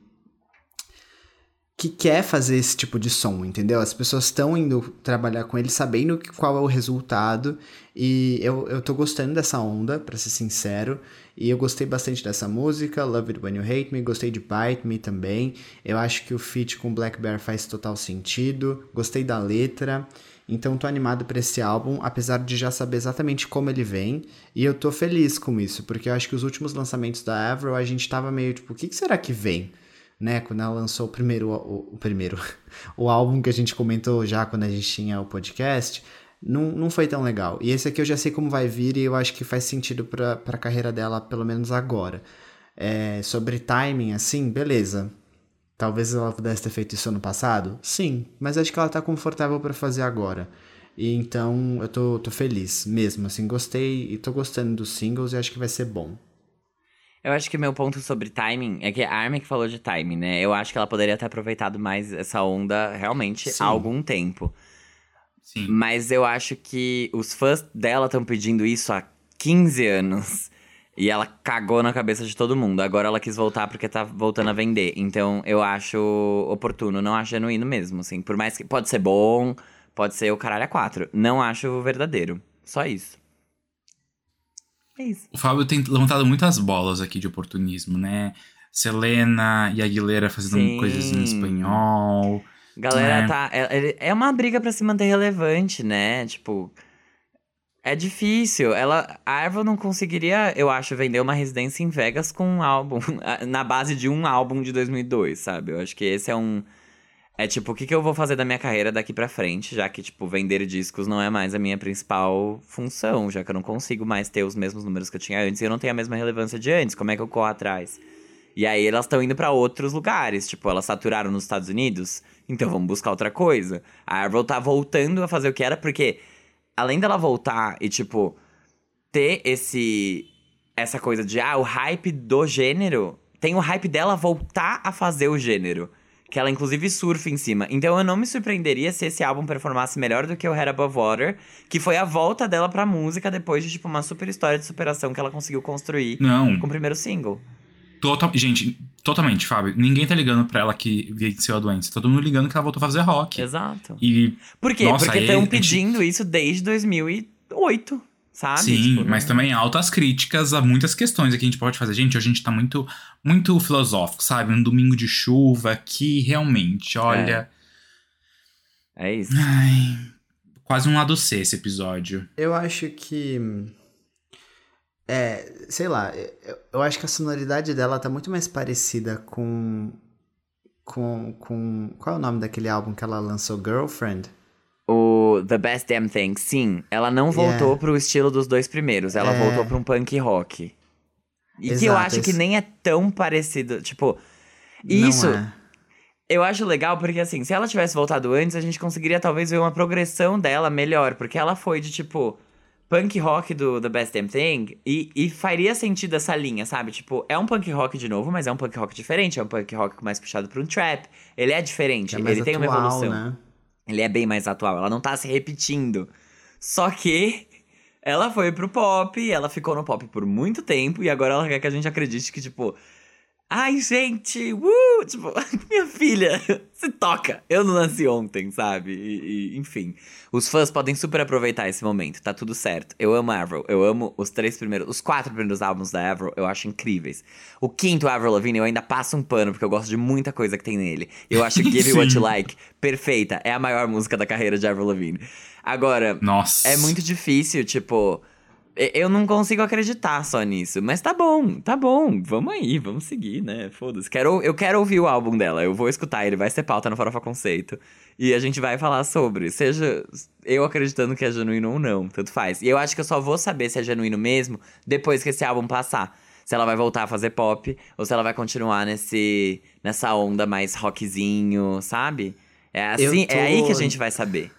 que quer fazer esse tipo de som, entendeu? As pessoas estão indo trabalhar com ele sabendo qual é o resultado e eu, eu tô gostando dessa onda, pra ser sincero, e eu gostei bastante dessa música, Love It When You Hate Me, gostei de Bite Me também, eu acho que o feat com Black Bear faz total sentido, gostei da letra, então tô animado pra esse álbum, apesar de já saber exatamente como ele vem, e eu tô feliz com isso, porque eu acho que os últimos lançamentos da Avril a gente tava meio tipo, o que, que será que vem? Né, quando ela lançou o primeiro, o, o primeiro, o álbum que a gente comentou já quando a gente tinha o podcast, não, não foi tão legal. E esse aqui eu já sei como vai vir e eu acho que faz sentido pra, pra carreira dela, pelo menos agora. É, sobre timing, assim, beleza. Talvez ela pudesse ter feito isso ano passado? Sim, mas acho que ela tá confortável pra fazer agora. E então eu tô, tô feliz mesmo, assim, gostei e tô gostando dos singles e acho que vai ser bom. Eu acho que meu ponto sobre timing é que a Armin que falou de timing, né? Eu acho que ela poderia ter aproveitado mais essa onda realmente Sim. há algum tempo. Sim. Mas eu acho que os fãs dela estão pedindo isso há 15 anos. E ela cagou na cabeça de todo mundo. Agora ela quis voltar porque tá voltando a vender. Então eu acho oportuno, não acho genuíno mesmo, assim. Por mais que pode ser bom, pode ser o caralho a quatro. Não acho verdadeiro. Só isso. É isso. O Fábio tem levantado muitas bolas aqui de oportunismo, né? Selena e Aguilera fazendo Sim. coisas em espanhol. Galera É. tá. É, é uma briga pra se manter relevante, né? Tipo. É difícil. Ela. A Avril não conseguiria, eu acho, vender uma residência em Vegas com um álbum. Na base de um álbum de 2002, sabe? Eu acho que esse é um. É tipo, o que, que eu vou fazer da minha carreira daqui pra frente, já que, tipo, vender discos não é mais a minha principal função, já que eu não consigo mais ter os mesmos números que eu tinha antes e eu não tenho a mesma relevância de antes. Como é que eu corro atrás? E aí elas estão indo pra outros lugares, tipo, elas saturaram nos Estados Unidos, então vamos buscar outra coisa. A Avril tá voltando a fazer o que era, porque além dela voltar e, tipo, ter esse essa coisa de, ah, o hype do gênero, tem o hype dela voltar a fazer o gênero. Que ela, inclusive, surfa em cima. Então, eu não me surpreenderia se esse álbum performasse melhor do que o Head Above Water, que foi a volta dela pra música depois de, tipo, uma super história de superação que ela conseguiu construir Não, com o primeiro single. total, gente, totalmente, Fábio. Ninguém tá ligando pra ela que venceu a doença. Todo mundo ligando que ela voltou a fazer rock. Exato. E Por quê? Nossa, Porque estão gente- pedindo isso desde 2008, sabe? Sim, Tipo, mas não- também altas críticas a muitas questões aqui a gente pode fazer. Gente, hoje a gente tá muito, muito filosófico, sabe? Um domingo de chuva que realmente, olha. É isso. Ai, quase um lado C esse episódio. Eu acho que. É, sei lá, eu, eu acho que a sonoridade dela tá muito mais parecida com. Com. com qual é o nome daquele álbum que ela lançou? Girlfriend? O The Best Damn Thing, sim. Ela não voltou Yeah. pro estilo dos dois primeiros. Ela É. voltou pra um punk rock. E que eu Exato, acho que esse- nem é tão parecido. Tipo, Não isso é. eu acho legal porque, assim, se ela tivesse voltado antes, a gente conseguiria talvez ver uma progressão dela melhor. Porque ela foi de, tipo, punk rock do The Best Damn Thing. E, e faria sentido essa linha, sabe? Tipo, é um punk rock de novo, mas é um punk rock diferente. É um punk rock mais puxado pra um trap. Ele é diferente. Que é ele tem uma atual, evolução. né? Ele é bem mais atual, ela não tá se repetindo. Só que ela foi pro pop, ela ficou no pop por muito tempo e agora ela quer que a gente acredite que, tipo, Ai, gente, uh, tipo, minha filha, se toca. Eu não nasci ontem, sabe? E, e, enfim, os fãs podem super aproveitar esse momento, tá tudo certo. Eu amo Avril, eu amo os três primeiros, os quatro primeiros álbuns da Avril, eu acho incríveis. O quinto Avril Lavigne eu ainda passo um pano, porque eu gosto de muita coisa que tem nele. Eu acho Give What You Like perfeita, é a maior música da carreira de Avril Lavigne. Agora, Nossa. é muito difícil, tipo. Eu não consigo acreditar só nisso. Mas tá bom, tá bom. Vamos aí, vamos seguir, né? Foda-se. Quero, eu quero ouvir o álbum dela. Eu vou escutar, ele vai ser pauta no Farofa Conceito. E a gente vai falar sobre. Seja eu acreditando que é genuíno ou não. Tanto faz. E eu acho que eu só vou saber se é genuíno mesmo depois que esse álbum passar. Se ela vai voltar a fazer pop ou se ela vai continuar nesse, nessa onda mais rockzinho, sabe? É assim, é aí que a tô- gente vai saber.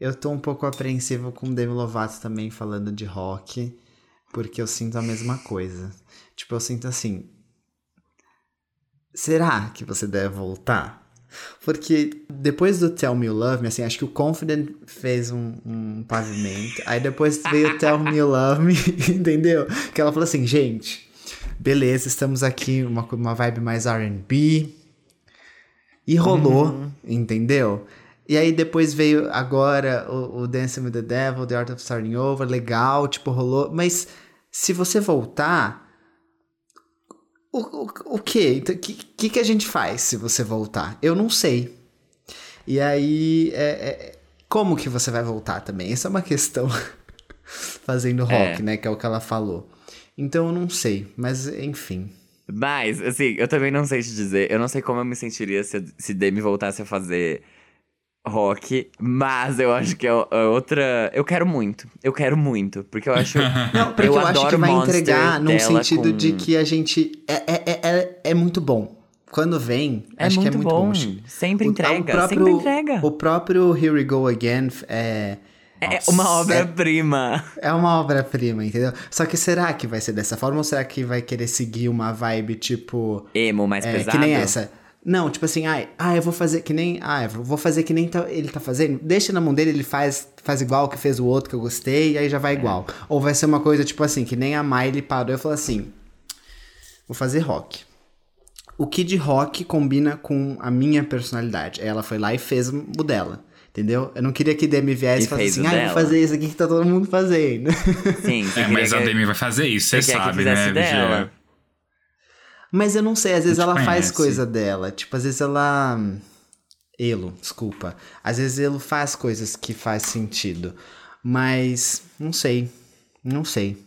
Eu tô um pouco apreensivo com o Demi Lovato também falando de rock, porque eu sinto a mesma coisa. Tipo, eu sinto assim. Será que você deve voltar? Porque depois do Tell Me You Love Me, assim, acho que o Confident fez um, um pavimento. Aí depois veio o Tell Me You Love Me, entendeu? Que ela falou assim, gente, beleza, estamos aqui, uma, uma vibe mais RB. E rolou, entendeu? E aí depois veio agora o, o Dancing with the Devil, The Art of Starting Over, legal, tipo, rolou. Mas se você voltar. O, o, o quê? Então, O que, que, que a gente faz se você voltar? Eu não sei. E aí. é- é- como que você vai voltar também? Essa é uma questão. Fazendo rock, É. né? Que é o que ela falou. Então eu não sei. Mas, enfim. Mas, assim, eu também não sei te dizer. Eu não sei como eu me sentiria se, se Demi voltasse a fazer rock. Mas eu acho que é é outra. Eu quero muito. Eu quero muito. Porque eu acho. Não, porque eu, acho adoro que vai Monster entregar num sentido com- de que a gente. É, é, é, é, é muito bom. Quando vem, É acho muito, que é muito bom. bom. Acho- Sempre o- entrega. o próprio, sempre entrega. O próprio Here We Go Again é. É Nossa, uma obra-prima. É, é uma obra-prima, entendeu? Só que será que vai ser dessa forma ou será que vai querer seguir uma vibe tipo. Emo mais É, pesado. que nem essa. Não, tipo assim, ai, ah, eu vou fazer que nem. Ah, eu vou fazer que nem tá- ele tá fazendo. Deixa na mão dele, ele faz, faz igual que fez o outro que eu gostei, e aí já vai igual. Ou vai ser uma coisa, tipo assim, que nem a Miley parou e falou assim: vou fazer rock. O que de rock combina com a minha personalidade? Aí Ela foi lá e fez o dela. Entendeu? Eu não queria que Demi viesse E falasse assim, ah, vou fazer isso aqui que tá todo mundo fazendo. Sim, você É, mas queria a que- Demi vai fazer isso, você você que sabe, fizesse né, dela. Mas eu não sei, às vezes ela faz coisa dela. Tipo, às vezes ela. Elo, desculpa. Às vezes Elo faz coisas que faz sentido. Mas não sei. Não sei.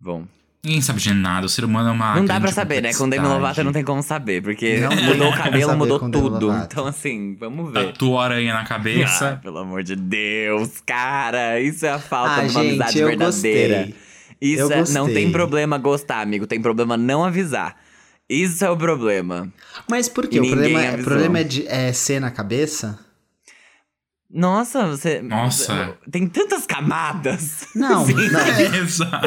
Bom. Ninguém sabe de nada, o ser humano é uma. Não dá pra saber, né? Com Demi. Lovato não tem como saber, porque Não tem mudou o cabelo, mudou tudo. Então, assim, vamos ver. Tatuou aranha na Ah, cabeça. pelo amor de Deus, cara. Isso é a falta Ah, de uma gente, amizade eu verdadeira. gostei. Isso Eu é- não tem problema gostar, amigo. Tem problema não avisar. Isso é o problema. Mas por quê? E O problema, é- o problema é, de, é ser na cabeça? Nossa, você. Nossa. Tem tantas camadas. Não, Sim. não. Exato.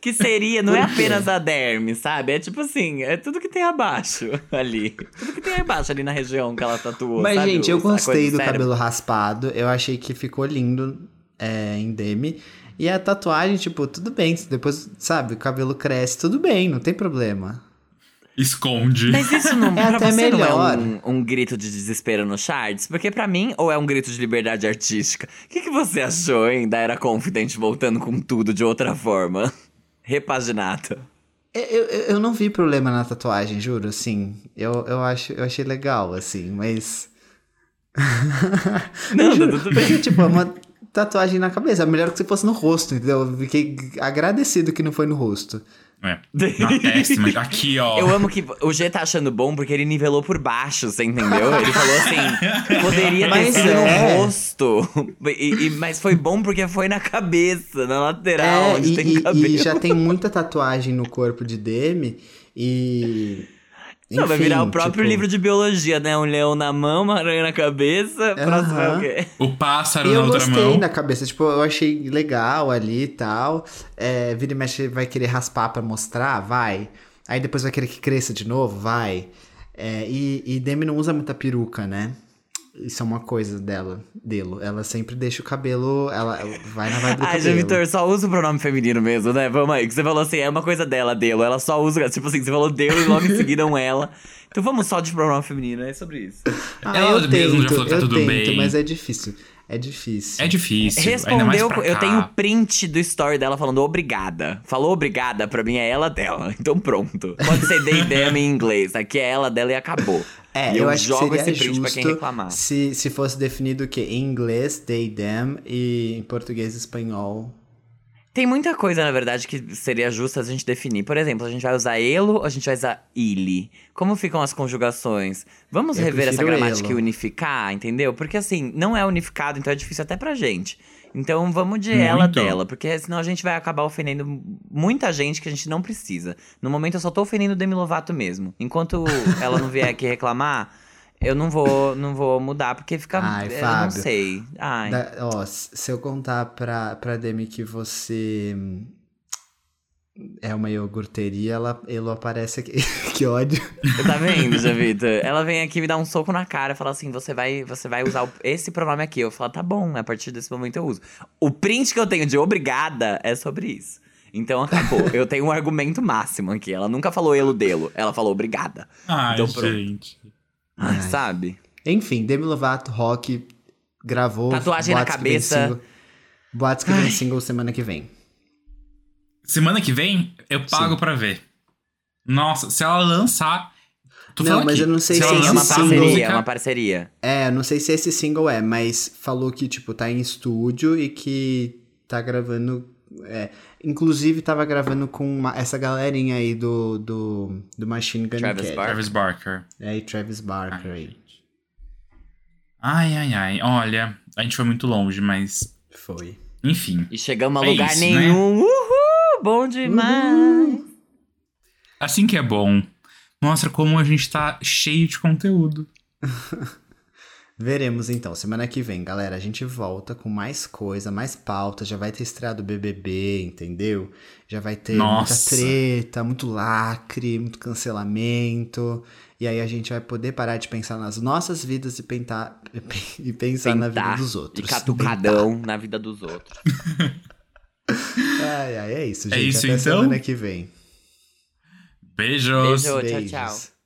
Que seria, não é apenas a derme, sabe? É tipo assim, é tudo que tem abaixo ali. Tudo que tem abaixo ali na região que ela tatuou. Mas, sabe? gente, eu gostei do cérebro. cabelo raspado. Eu achei que ficou lindo é, em Demi. E a tatuagem, tipo, tudo bem. Depois, sabe, o cabelo cresce, tudo bem, não tem problema. Esconde. Mas isso não, É até não melhor. é um, um grito de desespero no charts? Porque pra mim, ou é um grito de liberdade artística? O que, que você achou, hein, da Era Confident voltando com tudo de outra forma? Repaginado. Eu, eu, eu não vi problema na tatuagem, juro, assim. Eu, eu, acho, eu achei legal, assim, mas. Não, Juro, tudo bem. Porque, tipo, é uma tatuagem na cabeça. É melhor que se fosse no rosto, entendeu? Eu fiquei agradecido que não foi no rosto. É. Na testa, mas aqui, ó. Eu amo que o G tá achando bom porque ele nivelou por baixo, você entendeu? Ele falou assim, poderia ter sido é. no rosto. E- e- mas foi bom porque foi na cabeça, na lateral, É, onde e, tem cabelo. e já tem muita tatuagem no corpo de Demi e. Não, vai enfim, virar o próprio tipo, livro de biologia, né? Um leão na mão, uma aranha na cabeça. Próximo é o Aham. quê? O pássaro E na eu outra gostei mão. na cabeça, tipo, eu achei legal ali e tal. É, vira e mexe vai querer raspar pra mostrar, vai. Aí depois vai querer que cresça de novo, vai. É, e, e Demi não usa muita peruca, né? Isso é uma coisa dela, dele. Ela sempre deixa o cabelo. Ela, vai na vibe do Ai, cabelo. Vitor, só usa o pronome feminino mesmo, né? Vamos aí, que você falou assim, é uma coisa dela, dele. Ela só usa, tipo assim, você falou dele e logo em seguida um ela. Então vamos só de pronome feminino, é sobre isso. Ah, Ela eu mesmo já tento, falou que tá eu tudo tento, bem. mas é difícil. É difícil. É difícil. ainda mais Respondeu, eu tenho print do story dela falando obrigada. Falou obrigada, pra mim é ela dela. Então pronto. Pode ser they, them em inglês. Aqui é ela dela e acabou. É, e eu, eu, acho jogo que seria esse print justo pra quem reclamar. Se, se fosse definido o quê? Em inglês, they, them, e em português e espanhol. Tem muita coisa, na verdade, que seria justo a gente definir. Por exemplo, a gente vai usar elo ou a gente vai usar ili? Como ficam as conjugações? Vamos Eu rever essa gramática elo. e unificar, entendeu? Porque assim, não é unificado, então é difícil até pra gente. Então vamos de Muito. ela dela, porque senão a gente vai acabar ofendendo muita gente que a gente não precisa. No momento eu só tô ofendendo o Demi Lovato mesmo. Enquanto ela não vier aqui reclamar, eu não vou, não vou mudar, porque fica. Ai, eu não Fábio. sei. Ai. Da- ó, se eu contar pra, pra Demi que você hum, é uma iogurteria, ela, ele aparece aqui. que ódio. Tá vendo, Javita? Ela vem aqui me dar um soco na cara e fala assim: você vai, você vai usar o- esse pronome aqui. Eu falo, tá bom, a partir desse momento eu uso. O print que eu tenho de obrigada é sobre isso. Então acabou. eu tenho um argumento máximo aqui. Ela nunca falou elo delo, ela falou obrigada. Ai, Então pronto. gente. Ai, Ai. sabe? Enfim, Demi Lovato, rock, gravou. Tatuagem na cabeça. single- Boatos que vem single semana que vem. Semana que vem, eu pago pra ver. Nossa, se ela lançar. Tô Não, mas aqui, eu não sei se se ela Sim, é uma single- parceria, é uma parceria. É, não sei se esse single é, mas falou que, tipo, tá em estúdio e que tá gravando. é, inclusive, tava gravando com uma- essa galerinha aí do, do, do Machine Gun Travis Kelly. Barker. Travis Barker. É, e Travis Barker aí. Ai, ai, ai. Olha, a gente foi muito longe, mas. Foi. Enfim. E chegamos a É lugar isso, né? nenhum. Uhul! Bom demais! Assim que é bom. Mostra como a gente tá cheio de conteúdo. Veremos então, semana que vem, galera. A gente volta com mais coisa, mais pauta. Já vai ter estreado o BBB, entendeu? Já vai ter Nossa. muita treta, muito lacre, muito cancelamento. E aí a gente vai poder parar de pensar nas nossas vidas e, pentar, e pensar na vida Pentar dos outros. E catucadão na vida dos outros. Ai, ai, é isso, É gente. isso, Até então? semana que vem. Beijos. Beijo. Tchau, Beijos. tchau.